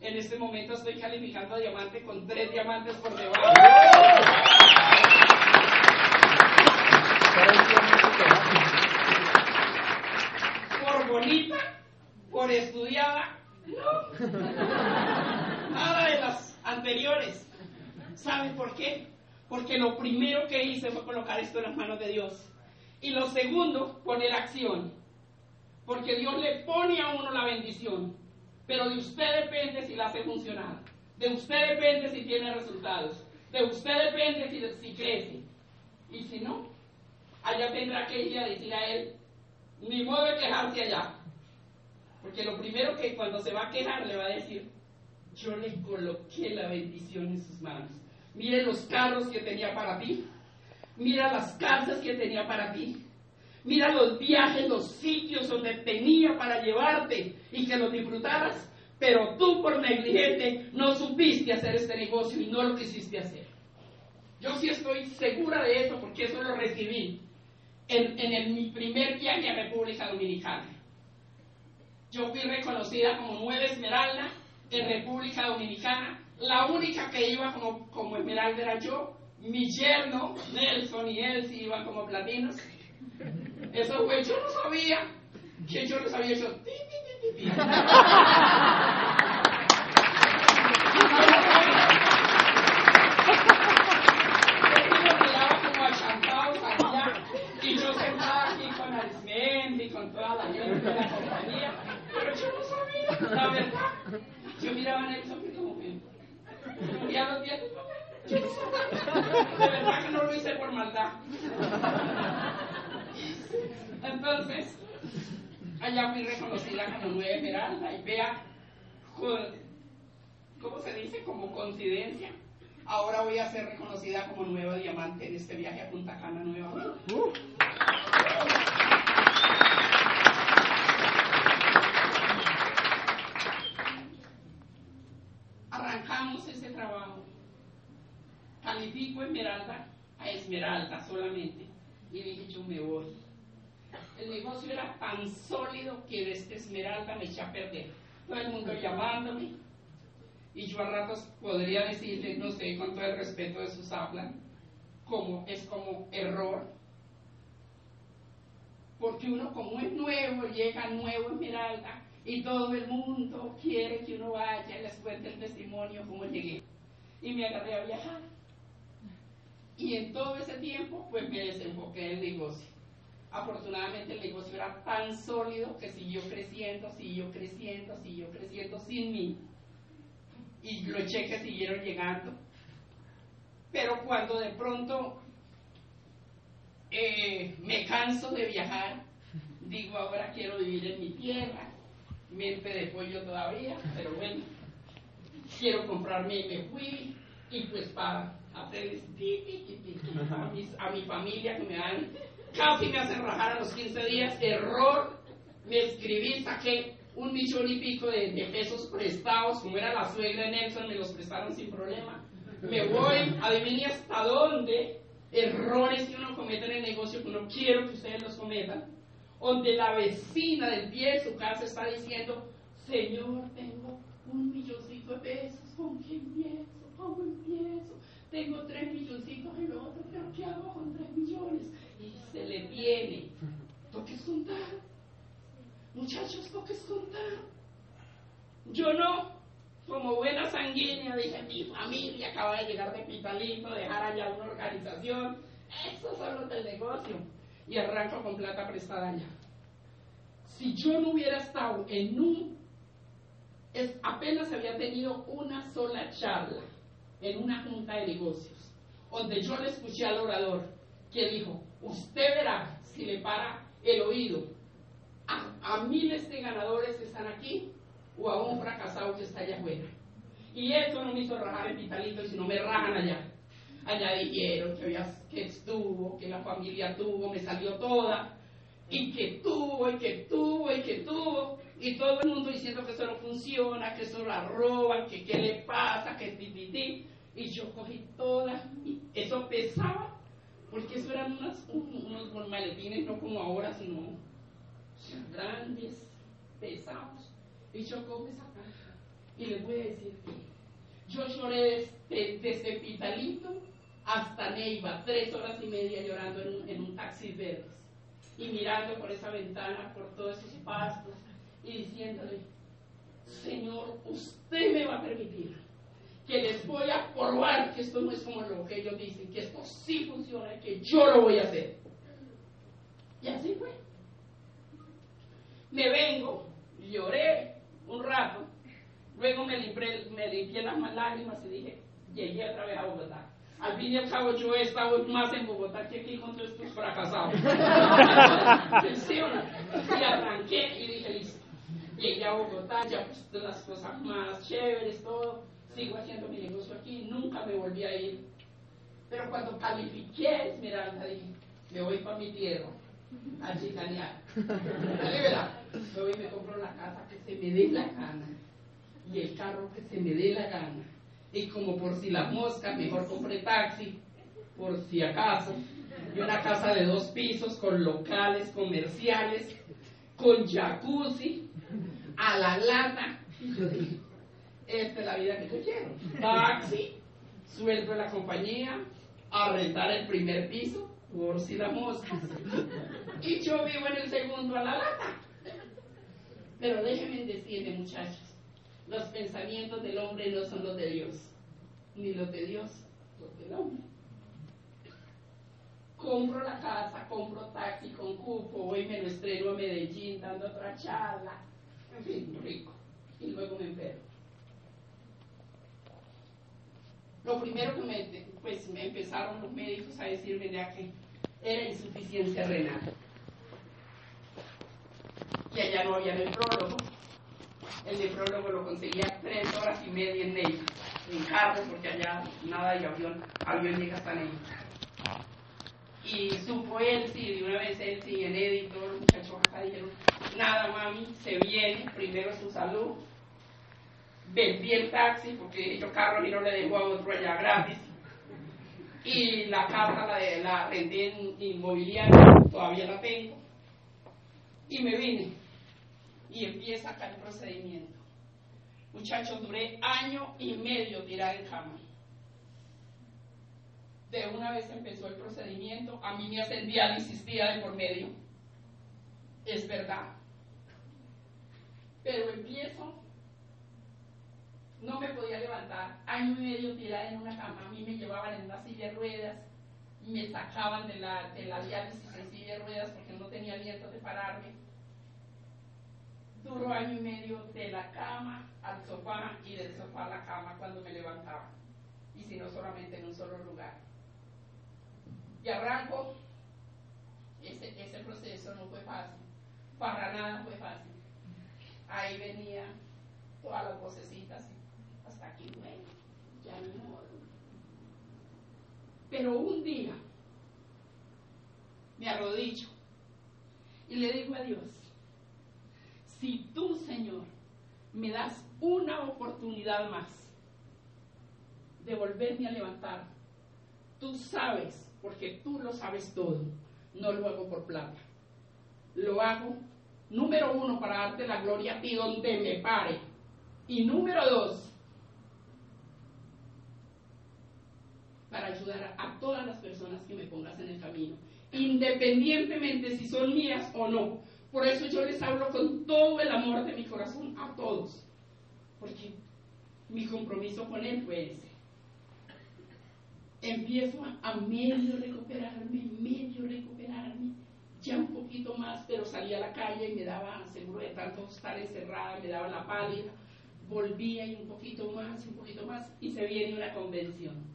En este momento estoy calificando a diamante con tres diamantes por debajo. Por bonita, por estudiada, no. Anteriores. ¿Saben por qué? Porque lo primero que hice fue colocar esto en las manos de Dios. Y lo segundo, poner acción. Porque Dios le pone a uno la bendición. Pero de usted depende si la hace funcionar. De usted depende si tiene resultados. De usted depende si, si crece. Y si no, allá tendrá que ir a decir a él, ni modo de quejarse allá. Porque lo primero que cuando se va a quejar le va a decir, yo le coloqué la bendición en sus manos. Mire los carros que tenía para ti. Mira las casas que tenía para ti. Mira los viajes, los sitios donde tenía para llevarte y que los disfrutaras. Pero tú por negligente no supiste hacer este negocio y no lo quisiste hacer. Yo sí estoy segura de eso porque eso lo recibí en, en mi primer viaje a República Dominicana. Yo fui reconocida como nueva esmeralda en República Dominicana. La única que iba como, como esmeralda era yo. Mi yerno, Nelson y Elsie iban como platinos. Eso fue, yo no sabía que yo les había hecho. Ti, ti, ti, y yo sentada aquí con Arismendi y con toda la gente de la compañía, pero yo no sabía, la verdad. Yo miraba a Nelson y como que, y a los días, de verdad que no lo hice por maldad. Entonces, allá fui reconocida como nueva esmeralda y vea, ¿cómo se dice? Como coincidencia. Ahora voy a ser reconocida como nueva diamante en este viaje a Punta Cana nuevamente. Uh. Arrancamos ese trabajo. Califico Esmeralda a Esmeralda solamente. Y dije, yo me voy. El negocio era tan sólido que desde Me eché a perder. Todo el mundo llamándome, y yo a ratos podría decirle, no sé, con todo el respeto de sus hablan, como es como error. Porque uno como es nuevo, llega nuevo Esmeralda y todo el mundo quiere que uno vaya y les cuente el testimonio cómo llegué. Y me agarré a viajar. Y en todo ese tiempo, pues me desenfoqué en el negocio. Afortunadamente el negocio era tan sólido que siguió creciendo, siguió creciendo, siguió creciendo sin mí. Y los cheques siguieron llegando. Pero cuando de pronto eh, me canso de viajar, digo ahora quiero vivir en mi tierra, mente de pollo todavía, pero bueno, quiero comprarme y me fui. Y pues para hacer a, a mi familia que me dan Casi me hacen rajar a los 15 días. Error. Me escribí, saqué un millón y pico de, pesos prestados. Como era la suegra de Nelson, me los prestaron sin problema. Me voy, adivine hasta dónde. Errores que uno comete en el negocio que no quiero que ustedes los cometan. Donde la vecina del pie de su casa está diciendo, Señor, tengo un milloncito de pesos, ¿con qué empiezo? ¿Cómo empiezo? Tengo tres milloncitos en otro, pero ¿qué hago con tres millones? Se le viene. Toques contar. Muchachos, toques contar. Yo no, como buena sanguínea, dije, mi familia acaba de llegar de Pitalito, dejar allá una organización. Esos son los del negocio. Y arranco con plata prestada allá. Si yo no hubiera estado en un apenas había tenido una sola charla en una junta de negocios, donde yo le escuché al orador que dijo, usted verá si le para el oído a, miles de ganadores que están aquí o a un fracasado que está allá afuera. Y esto no me hizo rajar el pitalito, sino me rajan allá. Allá dijeron que, había, que estuvo, que la familia tuvo, me salió toda, y que tuvo, y que tuvo, y que tuvo y todo el mundo diciendo que eso no funciona, que eso la roban, que qué le pasa, que ti, ti. Y yo cogí todas, y eso pesaba, porque eso eran unos, unos maletines, no como ahora, sino grandes, pesados. Y yo cogí esa caja, y les voy a decir que yo lloré desde, desde Pitalito hasta Neiva, tres horas y media llorando en un, en un taxi verde. Y mirando por esa ventana, por todos esos pastos, y diciéndole, Señor, usted me va a permitir que les voy a probar que esto no es como lo que ellos dicen, que esto sí funciona y que yo lo voy a hacer. Y así fue. Me vengo, lloré un rato, luego me limpié, me limpié las lágrimas y dije, llegué otra vez a Bogotá. Al fin y al cabo yo he estado más en Bogotá que aquí con todos estos fracasados. y arranqué y dije, listo llegué a Bogotá, ya pues las cosas más chéveres, todo, sigo haciendo mi negocio aquí, nunca me volví a ir. Pero cuando califiqué Esmeralda, dije, me voy para mi tierra, a chicanear. Me voy y me compro la casa que se me dé la gana y el carro que se me dé la gana. Y como por si la mosca, mejor compré taxi, por si acaso. Y una casa de dos pisos con locales comerciales, con jacuzzi, a la dije, esta es la vida que yo quiero. Taxi, sueldo de la compañía, a rentar el primer piso, por si la mosca. Y yo vivo en el segundo a la lata. Pero déjenme decirle, muchachos, los pensamientos del hombre no son los de Dios, ni los de Dios, los del hombre. Compro la casa, compro taxi con cupo, hoy me lo estreno a Medellín dando otra charla en fin, rico. Y luego me enfermo. Lo primero que me, pues, me empezaron los médicos a decirme ya que era insuficiencia renal. Y allá no había nefrólogo. El nefrólogo lo conseguía tres horas y media en Neiva, en carro, porque allá nada de avión, avión llega hasta Neiva. Y supo él, sí, de una vez él, sí, en editor, los muchachos acá dijeron, nada mami, se viene, primero su salud. Vendí el taxi porque yo carro y no le dejo a otro allá gratis. Y la casa la, de, la renté en inmobiliaria, todavía la tengo. Y me vine. Y empieza acá el procedimiento. Muchachos, duré año y medio tirada en cama. De una vez empezó el procedimiento, a mí me hacen diálisis día de por medio. Es verdad pero empiezo, no me podía levantar, año y medio tirada en una cama, a mí me llevaban en una silla de ruedas, me sacaban de la, de la diálisis en silla de ruedas porque no tenía aliento de pararme. Duró año y medio de la cama al sofá y del sofá a la cama cuando me levantaba. Y si no solamente en un solo lugar. Y arranco, ese, ese proceso no fue fácil. Para nada fue fácil ahí venían todas las vocecitas, aquí, bueno, ya no modo. Pero un día me arrodillo y le digo a Dios, si tú, Señor, me das una oportunidad más de volverme a levantar, tú sabes, porque tú lo sabes todo, no lo hago por plata, lo hago, número uno, para darte la gloria a ti donde me pare, y número dos, para ayudar a, todas las personas que me pongas en el camino, independientemente si son mías o no. Por eso yo les hablo con todo el amor de mi corazón a todos, porque mi compromiso con Él fue ese. Empiezo a, medio recuperarme, medio recuperarme, ya un poquito más, pero salía a la calle y me daba, seguro de tanto estar encerrada, me daba la pálida, volvía y un poquito más, un poquito más, y se viene una convención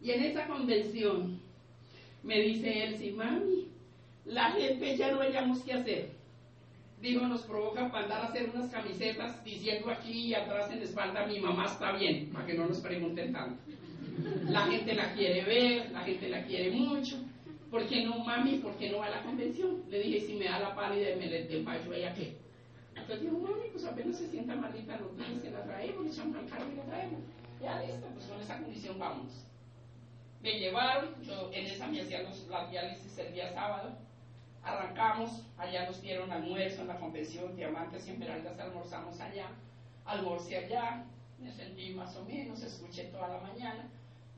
y en esa convención me dice él, sí, mami, la gente ya no hayamos qué hacer. Digo, nos provoca para andar a hacer unas camisetas diciendo aquí y atrás en la espalda, mi mamá está bien, para que no nos pregunten tanto. La gente la quiere ver, la gente la quiere mucho. ¿Por qué no, mami? ¿Por qué no va a la convención? Le dije, si me da la pálida y me le desmayo, ¿ella qué? Entonces dijo, mami, pues apenas se sienta malita, no se la traemos, le echamos al carro y la traemos. Ya listo, pues con esa condición vamos. Me llevaron, yo en esa me hacían los, las diálisis el día sábado. Arrancamos, allá nos dieron almuerzo en la convención, Diamantes y Esmeraldas, almorzamos allá. Almorcé allá, me sentí más o menos, escuché toda la mañana.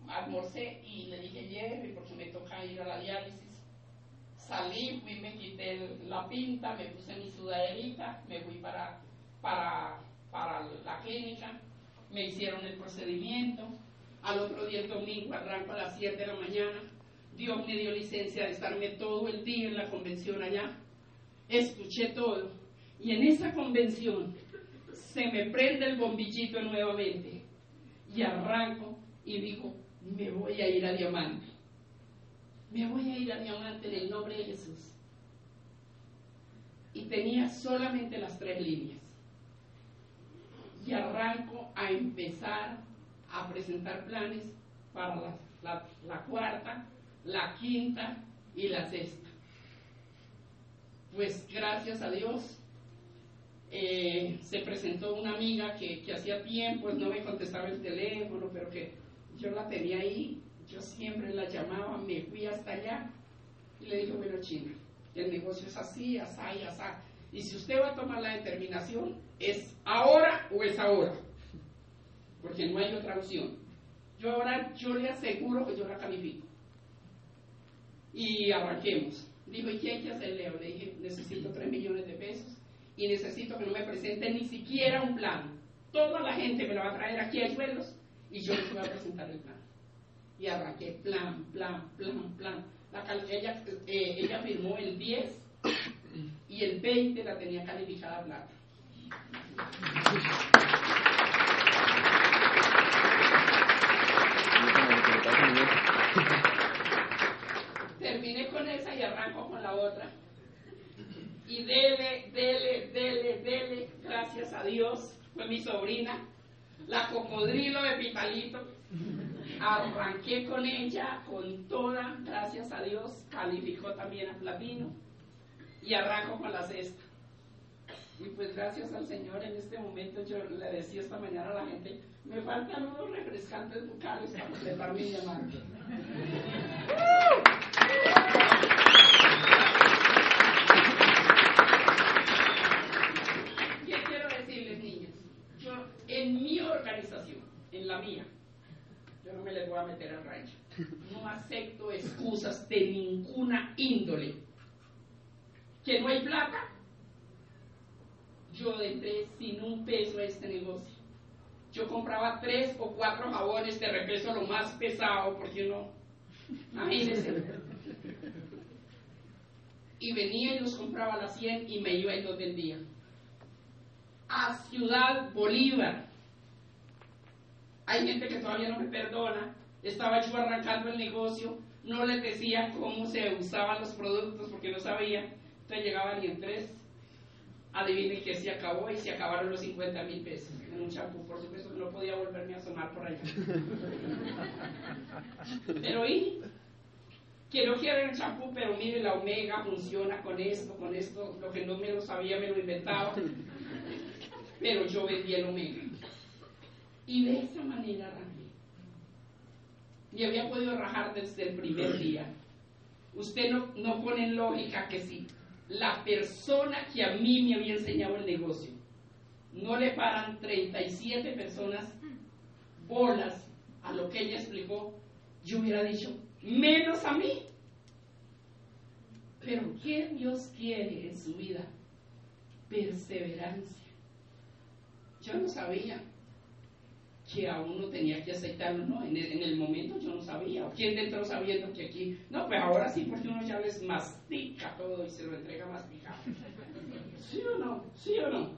Almorcé y le dije, lleve, porque me toca ir a la diálisis. Salí, fui, me quité la pinta, me puse mi sudaderita, me fui para, para, para la clínica, me hicieron el procedimiento al otro día, el domingo, arranco a las 7 de la mañana. Dios me dio licencia de estarme todo el día en la convención allá. Escuché todo. Y en esa convención se me prende el bombillito nuevamente. Y arranco y digo, me voy a ir a Diamante. Me voy a ir a Diamante en el nombre de Jesús. Y tenía solamente las tres líneas. Y arranco a empezar a presentar planes para la, cuarta, la quinta y la sexta. Pues gracias a Dios eh, se presentó una amiga que, hacía tiempo no me contestaba el teléfono, pero que yo la tenía ahí, yo siempre la llamaba, me fui hasta allá y le dije, bueno, China, el negocio es así, asá y asá. Y si usted va a tomar la determinación, ¿es ahora o es ahora? Porque no hay otra opción. Yo ahora, yo le aseguro que yo la califico. Y arranquemos. Dijo, ¿y qué hay que hacer, Leo? Le dije, necesito 3 millones de pesos y necesito que no me presente ni siquiera un plan. Toda la gente me lo va a traer aquí a suelos y yo les voy a presentar el plan. Y arranqué plan, plan, plan, plan. ella, eh, ella firmó el 10 y el 20 la tenía calificada plata. Terminé con esa y arranco con la otra. Y dele, dele, dele, dele, gracias a Dios, fue mi sobrina, la cocodrilo de Pitalito. Arranqué con ella, con toda, gracias a Dios, calificó también a platino y arranco con la cesta. Y pues gracias al Señor en este momento yo le decía esta mañana a la gente, me faltan unos refrescantes bucales para completar mi diamante. ¿Qué quiero decirles, niños? Yo, en mi organización, en la mía, yo no me les voy a meter al rancho. No acepto excusas de ninguna índole. Que no hay plata, yo entré sin un peso a este negocio. Yo compraba tres o cuatro jabones de repeso lo más pesado, porque no, imagínense. Y venía y los compraba a las 100 y me iba y los vendía. A Ciudad Bolívar. Hay gente que todavía no me perdona. Estaba yo arrancando el negocio, no les decía cómo se usaban los productos porque no sabía. Entonces llegaban y en tres adivinen que se acabó y se acabaron los 50 mil pesos en un champú. Por supuesto que no podía volverme a asomar por allá. Pero y que no quieren el champú, pero mire, la omega funciona con esto, con esto, lo que no me lo sabía me lo inventaba, pero yo vendí el omega. Y de esa manera rajé. Y había podido rajar desde el primer día. Usted no, no pone en lógica que si la persona que a mí me había enseñado el negocio no le paran 37 personas bolas a lo que ella explicó, yo hubiera dicho, menos a mí. Pero ¿qué Dios quiere en su vida? Perseverancia. Yo no sabía que a uno tenía que aceptarlo, ¿no? En el, momento yo no sabía. ¿Quién dentro sabiendo que aquí? No, pues ahora sí, porque uno ya les mastica todo y se lo entrega masticado. ¿Sí o no? ¿Sí o no?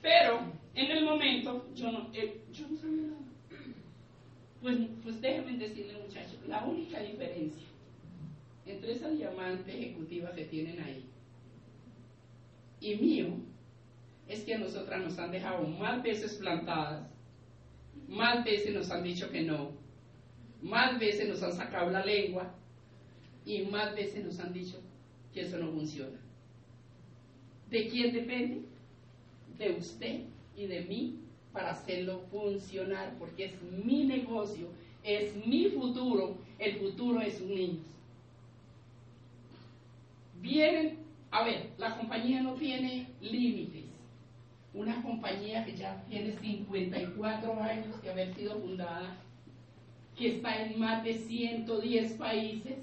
Pero en el momento yo no, eh, yo no sabía nada. Pues, pues déjenme decirle, muchachos, la única diferencia entre esa diamante ejecutiva que tienen ahí y mío es que a nosotras nos han dejado más veces plantadas, más veces nos han dicho que no, más veces nos han sacado la lengua y más veces nos han dicho que eso no funciona. ¿De quién depende? De usted y de mí para hacerlo funcionar, porque es mi negocio, es mi futuro, el futuro es un niño. Vienen, a ver, la compañía no tiene límites. Una compañía que ya tiene 54 años de haber sido fundada, que está en más de 110 países,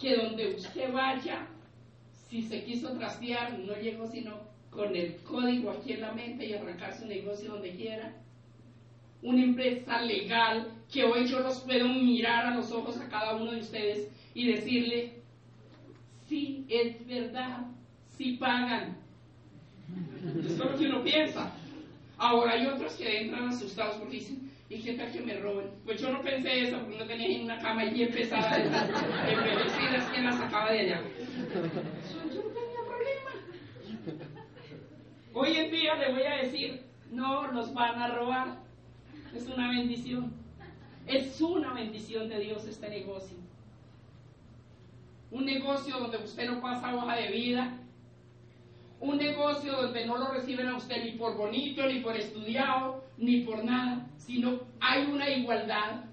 que donde usted vaya, si se quiso trastear, no llegó sino con el código aquí en la mente y arrancar su negocio donde quiera. Una empresa legal que hoy yo los puedo mirar a los ojos a cada uno de ustedes y decirle, sí, es verdad, sí pagan. Eso es lo que uno piensa. Ahora hay otros que entran asustados porque dicen, ¿y qué tal que me roben? Pues yo no pensé eso porque no tenía ni una cama y empezaba de envejecidas que la sacaba de allá. Hoy en día le voy a decir, no nos van a robar. Es una bendición. Es una bendición de Dios este negocio. Un negocio donde usted no pasa hoja de vida. Un negocio donde no lo reciben a usted ni por bonito, ni por estudiado, ni por nada, sino hay una igualdad.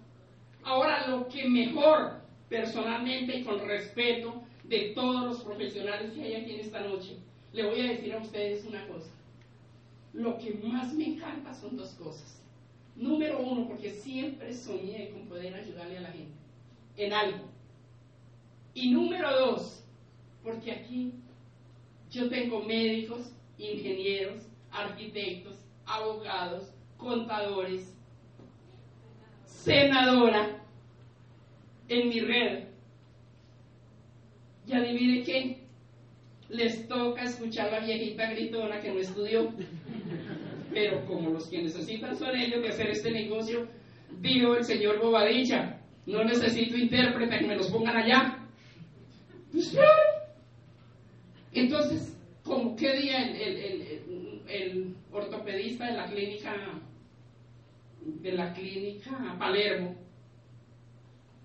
Ahora, lo que mejor, personalmente y con respeto de todos los profesionales que hay aquí en esta noche, le voy a decir a ustedes una cosa. Lo que más me encanta son dos cosas. Número uno, porque siempre soñé con poder ayudarle a la gente en algo. Y número dos, porque aquí yo tengo médicos, ingenieros, arquitectos, abogados, contadores, senadora en mi red. Y adivine qué, les toca escuchar a la viejita gritona que no estudió. Pero como los que necesitan son ellos de hacer este negocio, dijo el señor Bobadilla, no necesito intérprete que me los pongan allá. Pues Entonces, como qué día el, ortopedista de la clínica de la clínica Palermo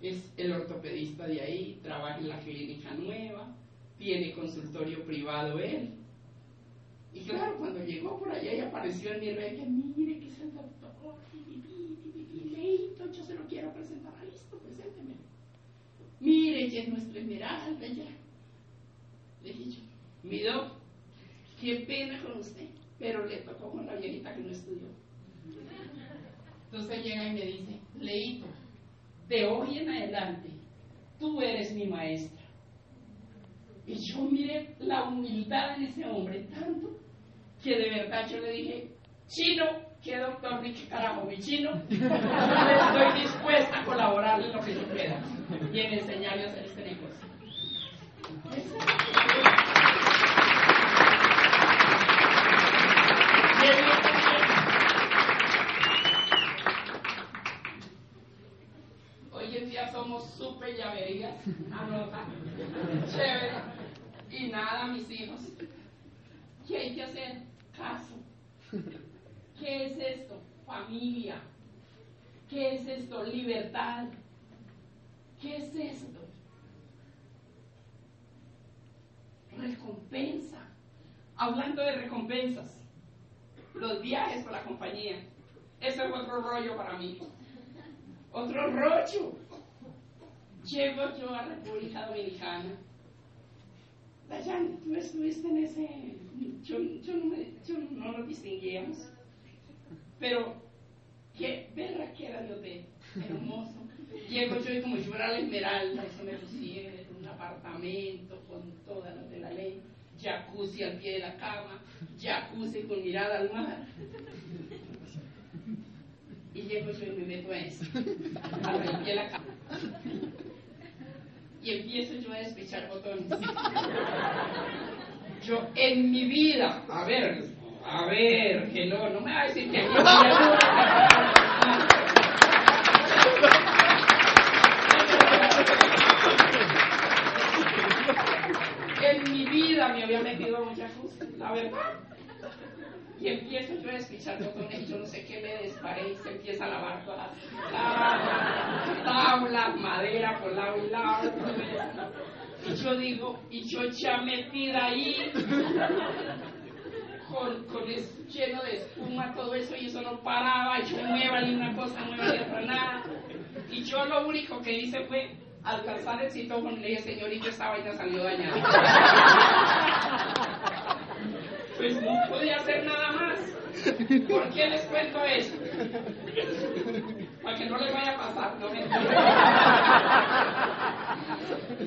es el ortopedista de ahí, trabaja en la clínica nueva, tiene consultorio privado él. Y claro, cuando llegó por allá y apareció en mi que mire que es el doctor, yo se lo quiero presentar, ah, listo, presénteme. Mire que es nuestra esmeralda ya. Le dije yo, mi doc, qué pena con usted, pero le tocó con la viejita que no estudió. Entonces llega y me dice, Leito, de hoy en adelante, tú eres mi maestra. Y yo miré la humildad en ese hombre tanto que de verdad yo le dije, chino, ¿qué doctor ni qué carajo mi chino? Estoy dispuesta a colaborar en lo que yo pueda y en enseñarle a hacer este negocio. Hoy en día somos súper llaverías, anota, chévere. Y nada, mis hijos. ¿Qué hay que hacer? Caso. ¿Qué es esto? Familia. ¿Qué es esto? Libertad. ¿Qué es esto? Recompensa. Hablando de recompensas, los viajes con la compañía. Eso es otro rollo para mí. Otro rollo. Llego yo a República Dominicana. Dayan, tú estuviste en ese. Yo, yo, no, me, yo no distinguíamos. Pero qué verra que era de hotel. Hermoso. Llego yo y como yo era la esmeralda, eso me pusieron en un apartamento con todas las de la ley. Jacuzzi al pie de la cama, jacuzzi con mirada al mar. Y llego yo y me meto a eso, al pie de la cama. Y empiezo yo a despechar botones. Yo en mi vida, a ver, a ver, que no, no me va a decir que aquí En mi vida me había metido muchas cosas, la verdad. Y empiezo yo a despichar botones y yo no sé qué me disparé y se empieza a lavar todas las tablas, madera por lado y lado. Y yo digo, y yo ya metida ahí, con, con eso lleno de espuma, todo eso, y eso no paraba, y yo mueva ni una cosa, mueva ni otra nada. Y yo lo único que hice fue alcanzar el citófono y le dije, señorita, esta vaina salió dañada. Pues no podía hacer nada más. ¿Por qué les cuento eso? Para que no les vaya a pasar, no me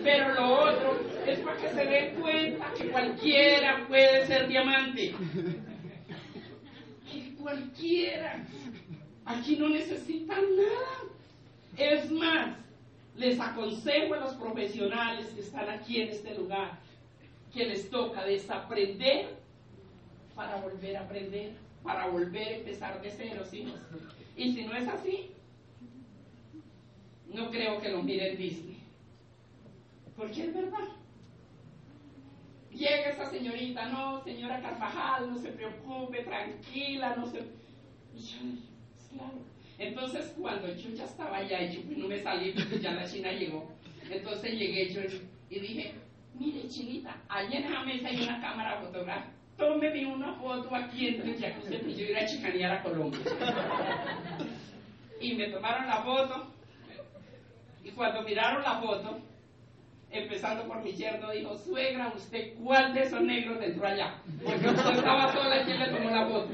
Pero lo otro es para que se den cuenta que cualquiera puede ser diamante. Que cualquiera. Aquí no necesitan nada. Es más, les aconsejo a los profesionales que están aquí en este lugar que les toca desaprender para volver a aprender, para volver a empezar de cero, hijos. Y si no es así, no creo que lo miren Disney. Porque es verdad. Llega esa señorita, no, señora Carvajal, no se preocupe, tranquila, no se... Y yo, claro. Entonces, cuando yo ya estaba allá y yo no me salí porque ya la China llegó, entonces llegué yo y dije, mire, Chinita, allá en la mesa hay una cámara fotográfica tómeme una foto aquí en el jacuzzi y yo ir a chicanear a Colombia. Y me tomaron la foto, y cuando miraron la foto, empezando por mi yerno, dijo, suegra, ¿usted cuál de esos negros entró allá? Porque usted estaba sola y le tomó la foto.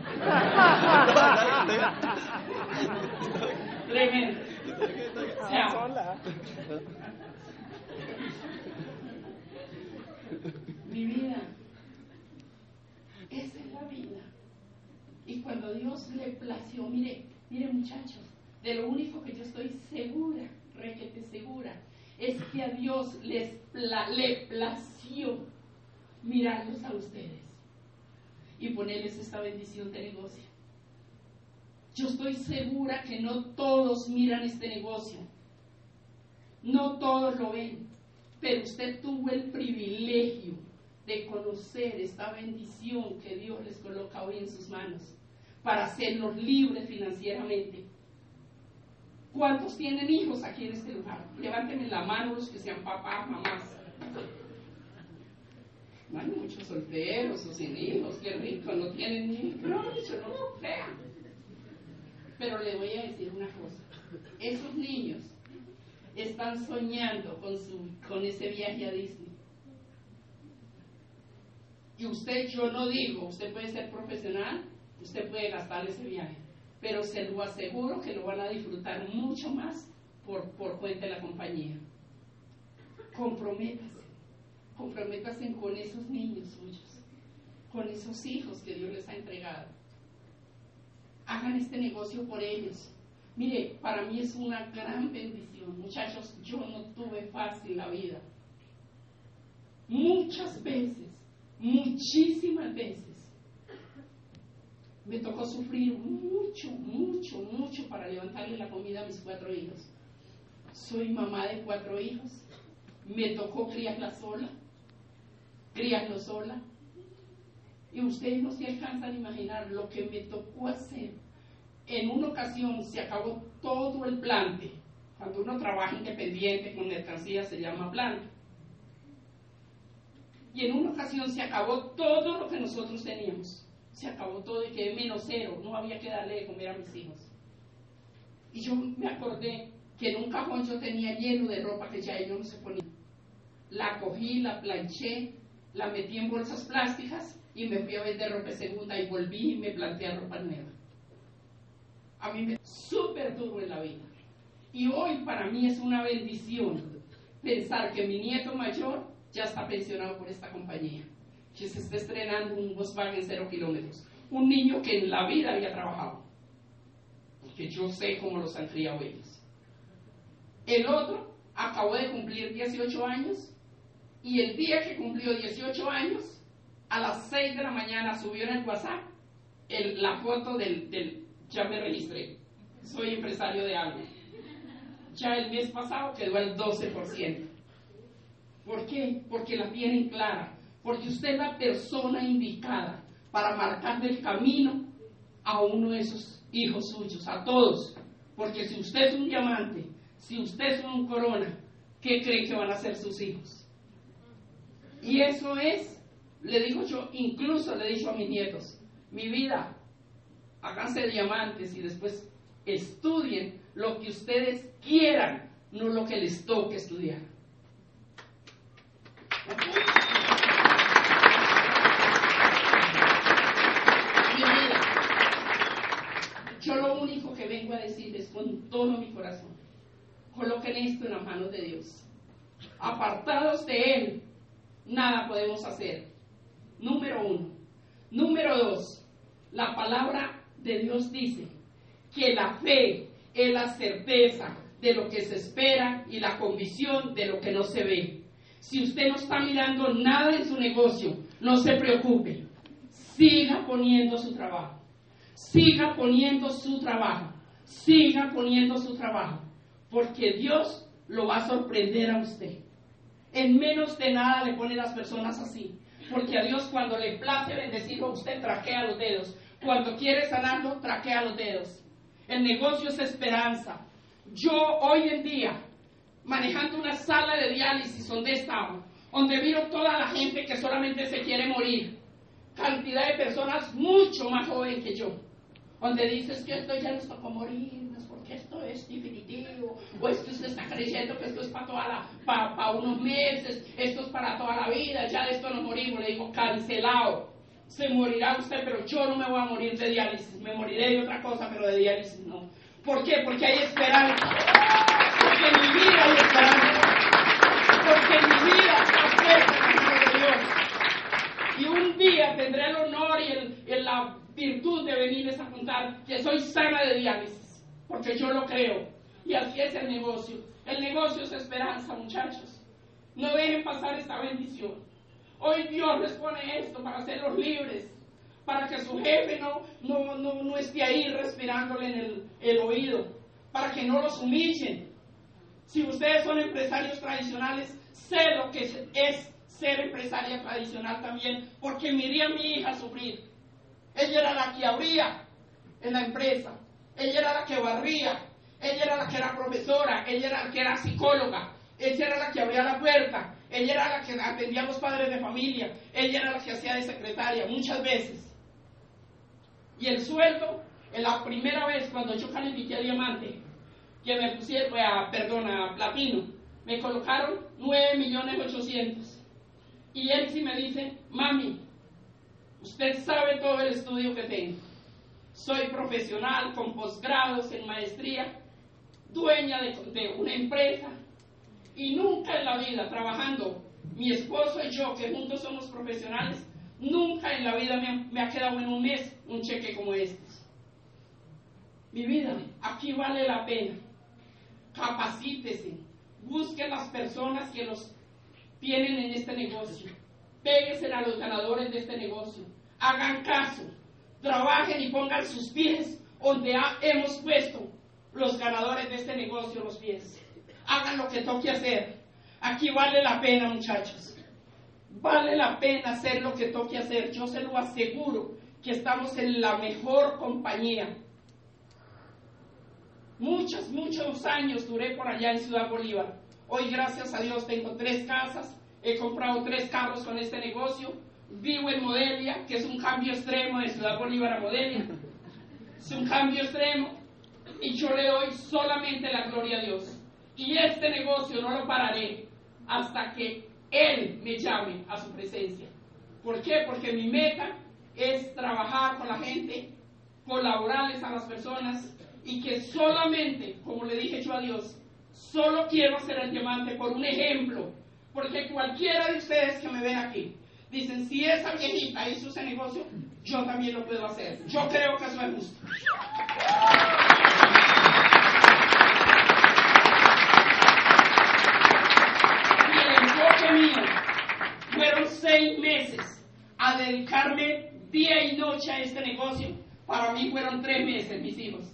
Tremendo. O sea, mi vida esa es la vida. Y cuando Dios le plació, mire, mire muchachos, de lo único que yo estoy segura, requete segura, es que a Dios le plació mirarlos a ustedes y ponerles esta bendición de negocio. Yo estoy segura que no todos miran este negocio, no todos lo ven, pero usted tuvo el privilegio de conocer esta bendición que Dios les coloca hoy en sus manos para hacerlos libres financieramente. ¿Cuántos tienen hijos aquí en este lugar? Levántenme la mano los que sean papás, mamás. No hay muchos solteros o sin hijos, qué rico, no tienen ni no, no lo crean. Pero le voy a decir una cosa. Esos niños están soñando con, su, con ese viaje a Disney y usted, yo no digo, usted puede ser profesional, usted puede gastar ese viaje, pero se lo aseguro que lo van a disfrutar mucho más por, por cuenta de la compañía. Comprométase, comprométase con esos niños suyos, con esos hijos que Dios les ha entregado. Hagan este negocio por ellos. Mire, para mí es una gran bendición. Muchachos, yo no tuve fácil la vida. Muchas veces muchísimas veces. Me tocó sufrir mucho, mucho, mucho para levantarle la comida a mis cuatro hijos. Soy mamá de cuatro hijos. Me tocó criarla sola, criarlo sola. Y ustedes no se alcanzan a imaginar lo que me tocó hacer. En una ocasión se acabó todo el plante Cuando uno trabaja independiente con mercancía se llama planta. Y en una ocasión se acabó todo lo que nosotros teníamos. Se acabó todo y quedé menos cero. No había que darle de comer a mis hijos. Y yo me acordé que en un cajón yo tenía lleno de ropa que ya ellos no se ponían. La cogí, la planché, la metí en bolsas plásticas y me fui a vender ropa segunda y volví y me planteé ropa nueva. A mí me súper duro en la vida. Y hoy para mí es una bendición pensar que mi nieto mayor ya está pensionado por esta compañía, que se está estrenando un Volkswagen cero kilómetros. Un niño que en la vida había trabajado, porque yo sé cómo los han criado ellos. El otro acabó de cumplir 18 años y el día que cumplió 18 años, a las 6 de la mañana subió en el WhatsApp la foto del, ya me registré, soy empresario de algo ya el mes pasado quedó al 12%. ¿Por qué? Porque la tienen clara. Porque usted es la persona indicada para marcar el camino a uno de esos hijos suyos, a todos. Porque si usted es un diamante, si usted es un corona, ¿qué cree que van a ser sus hijos? Y eso es, le digo yo, incluso le he dicho a mis nietos, mi vida, háganse diamantes y después estudien lo que ustedes quieran, no lo que les toque estudiar. Mi vida, yo lo único que vengo a decirles con todo mi corazón, coloquen esto en las manos de Dios. Apartados de Él, nada podemos hacer. Número uno. Número dos, la palabra de Dios dice que la fe es la certeza de lo que se espera y la convicción de lo que no se ve. Si usted no está mirando nada en su negocio, no se preocupe. Siga poniendo su trabajo. Siga poniendo su trabajo. Siga poniendo su trabajo. Porque Dios lo va a sorprender a usted. En menos de nada le pone las personas así. Porque a Dios cuando le place bendecirlo, usted traquea los dedos. Cuando quiere sanarlo, traquea los dedos. El negocio es esperanza. Yo hoy en día, manejando una sala de diálisis donde estaba, donde miro toda la gente que solamente se quiere morir, cantidad de personas mucho más jóvenes que yo, donde dices que esto ya no está para morir, porque esto es definitivo, o es que usted está creyendo que esto es para toda la, para, unos meses, esto es para toda la vida, ya de esto nos morimos, le digo cancelado se morirá usted, pero yo no me voy a morir de diálisis, me moriré de otra cosa, pero de diálisis no. ¿Por qué? Porque hay esperanza. Porque en mi vida hay esperanza. Porque en mi vida acepto de Dios. Y un día tendré el honor y, la virtud de venirles a contar que soy sana de diálisis. Porque yo lo creo. Y así es el negocio. El negocio es esperanza, muchachos. No dejen pasar esta bendición. Hoy Dios les pone esto para hacerlos libres, para que su jefe no, no, no, esté ahí respirándole en el, el oído, para que no los humillen. Si ustedes son empresarios tradicionales, sé lo que es ser empresaria tradicional también, porque miré a mi hija sufrir. Ella era la que abría en la empresa, ella era la que barría, ella era la que era profesora, ella era la que era psicóloga, ella era la que abría la puerta, ella era la que atendía a los padres de familia, ella era la que hacía de secretaria muchas veces. Y el sueldo, en la primera vez cuando yo califiqué a diamante, que me pusieron, a, perdón, a platino, me colocaron 9 millones 800. Y él sí me dice, mami, usted sabe todo el estudio que tengo. Soy profesional con posgrados en maestría, dueña de una empresa, y nunca en la vida, trabajando, mi esposo y yo, que juntos somos profesionales, nunca en la vida me ha, quedado en un mes un cheque como este. Mi vida, aquí vale la pena. Capacítese, busque las personas que los tienen en este negocio. Péguesen a los ganadores de este negocio. Hagan caso. Trabajen y pongan sus pies donde hemos puesto los ganadores de este negocio los pies hagan lo que toque hacer. Aquí vale la pena, muchachos. Vale la pena hacer lo que toque hacer. Yo se lo aseguro que estamos en la mejor compañía. Muchos, muchos años duré por allá en Ciudad Bolívar. Hoy, gracias a Dios, tengo tres casas, he comprado tres carros con este negocio, vivo en Modelia, que es un cambio extremo de Ciudad Bolívar a Modelia. Es un cambio extremo y yo le doy solamente la gloria a Dios. Y este negocio no lo pararé hasta que Él me llame a su presencia. ¿Por qué? Porque mi meta es trabajar con la gente, colaborarles a las personas y que solamente, como le dije yo a Dios, solo quiero ser el diamante por un ejemplo, porque cualquiera de ustedes que me ven aquí dicen, si esa viejita hizo ese negocio, yo también lo puedo hacer. Yo creo que eso es justo. Y el enfoque mío fueron seis meses a dedicarme día y noche a este negocio. Para mí fueron tres meses, mis hijos.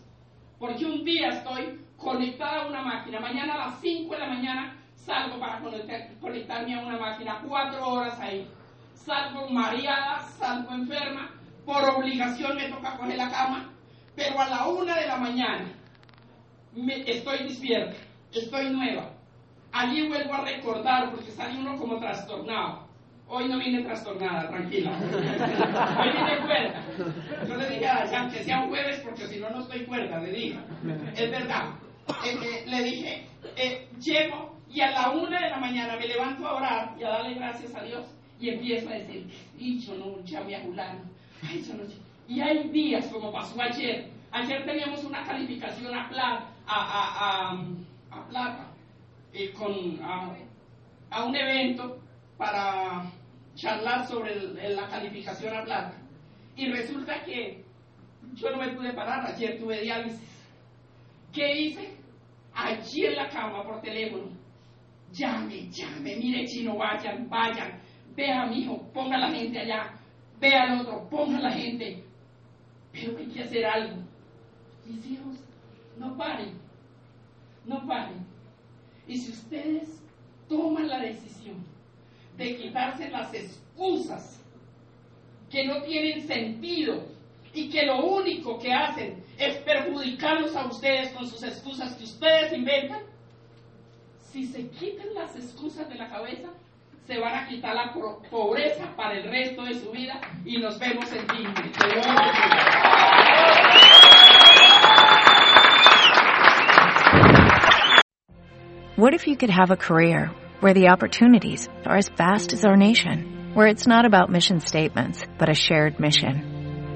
Porque un día estoy conectada a una máquina. Mañana a las 5 de la mañana salgo para conectarme a una máquina. Cuatro horas ahí. Salgo mareada, salgo enferma. Por obligación me toca coger la cama. Pero a la una de la mañana me, estoy despierta. Estoy nueva. Allí vuelvo a recordar porque sale uno como trastornado. Hoy no vine trastornada, tranquila. Hoy vine cuerda. Yo le dije a Dayan que sea un jueves porque si no, no estoy cuerda, le dije. Es verdad. Eh, eh, le dije, eh, llego y a la una de la mañana me levanto a orar y a darle gracias a Dios y empiezo a decir, y yo a. Ay, yo y hay días, como pasó ayer. Ayer teníamos una calificación a, plata, a, a, a, plata con, a un evento para charlar sobre la calificación a plata. Y resulta que yo no me pude parar, ayer tuve diálisis. ¿Qué hice? Allí en la cama por teléfono. Llame, llame, mire chino, vayan, vayan. Vea mi hijo, ponga la gente allá. Vea al otro, ponga la gente. Pero hay que hacer algo. Mis hijos, no paren. No paren. Y si ustedes toman la decisión de quitarse las excusas que no tienen sentido y que lo único que hacen es perjudicarlos a ustedes con sus excusas que ustedes inventan, si se quitan las excusas de la cabeza, se van a quitar la pobreza para el resto de su vida y nos vemos en ti. What if you could have a career where the opportunities are as vast as our nation, where it's not about mission statements, but a shared mission.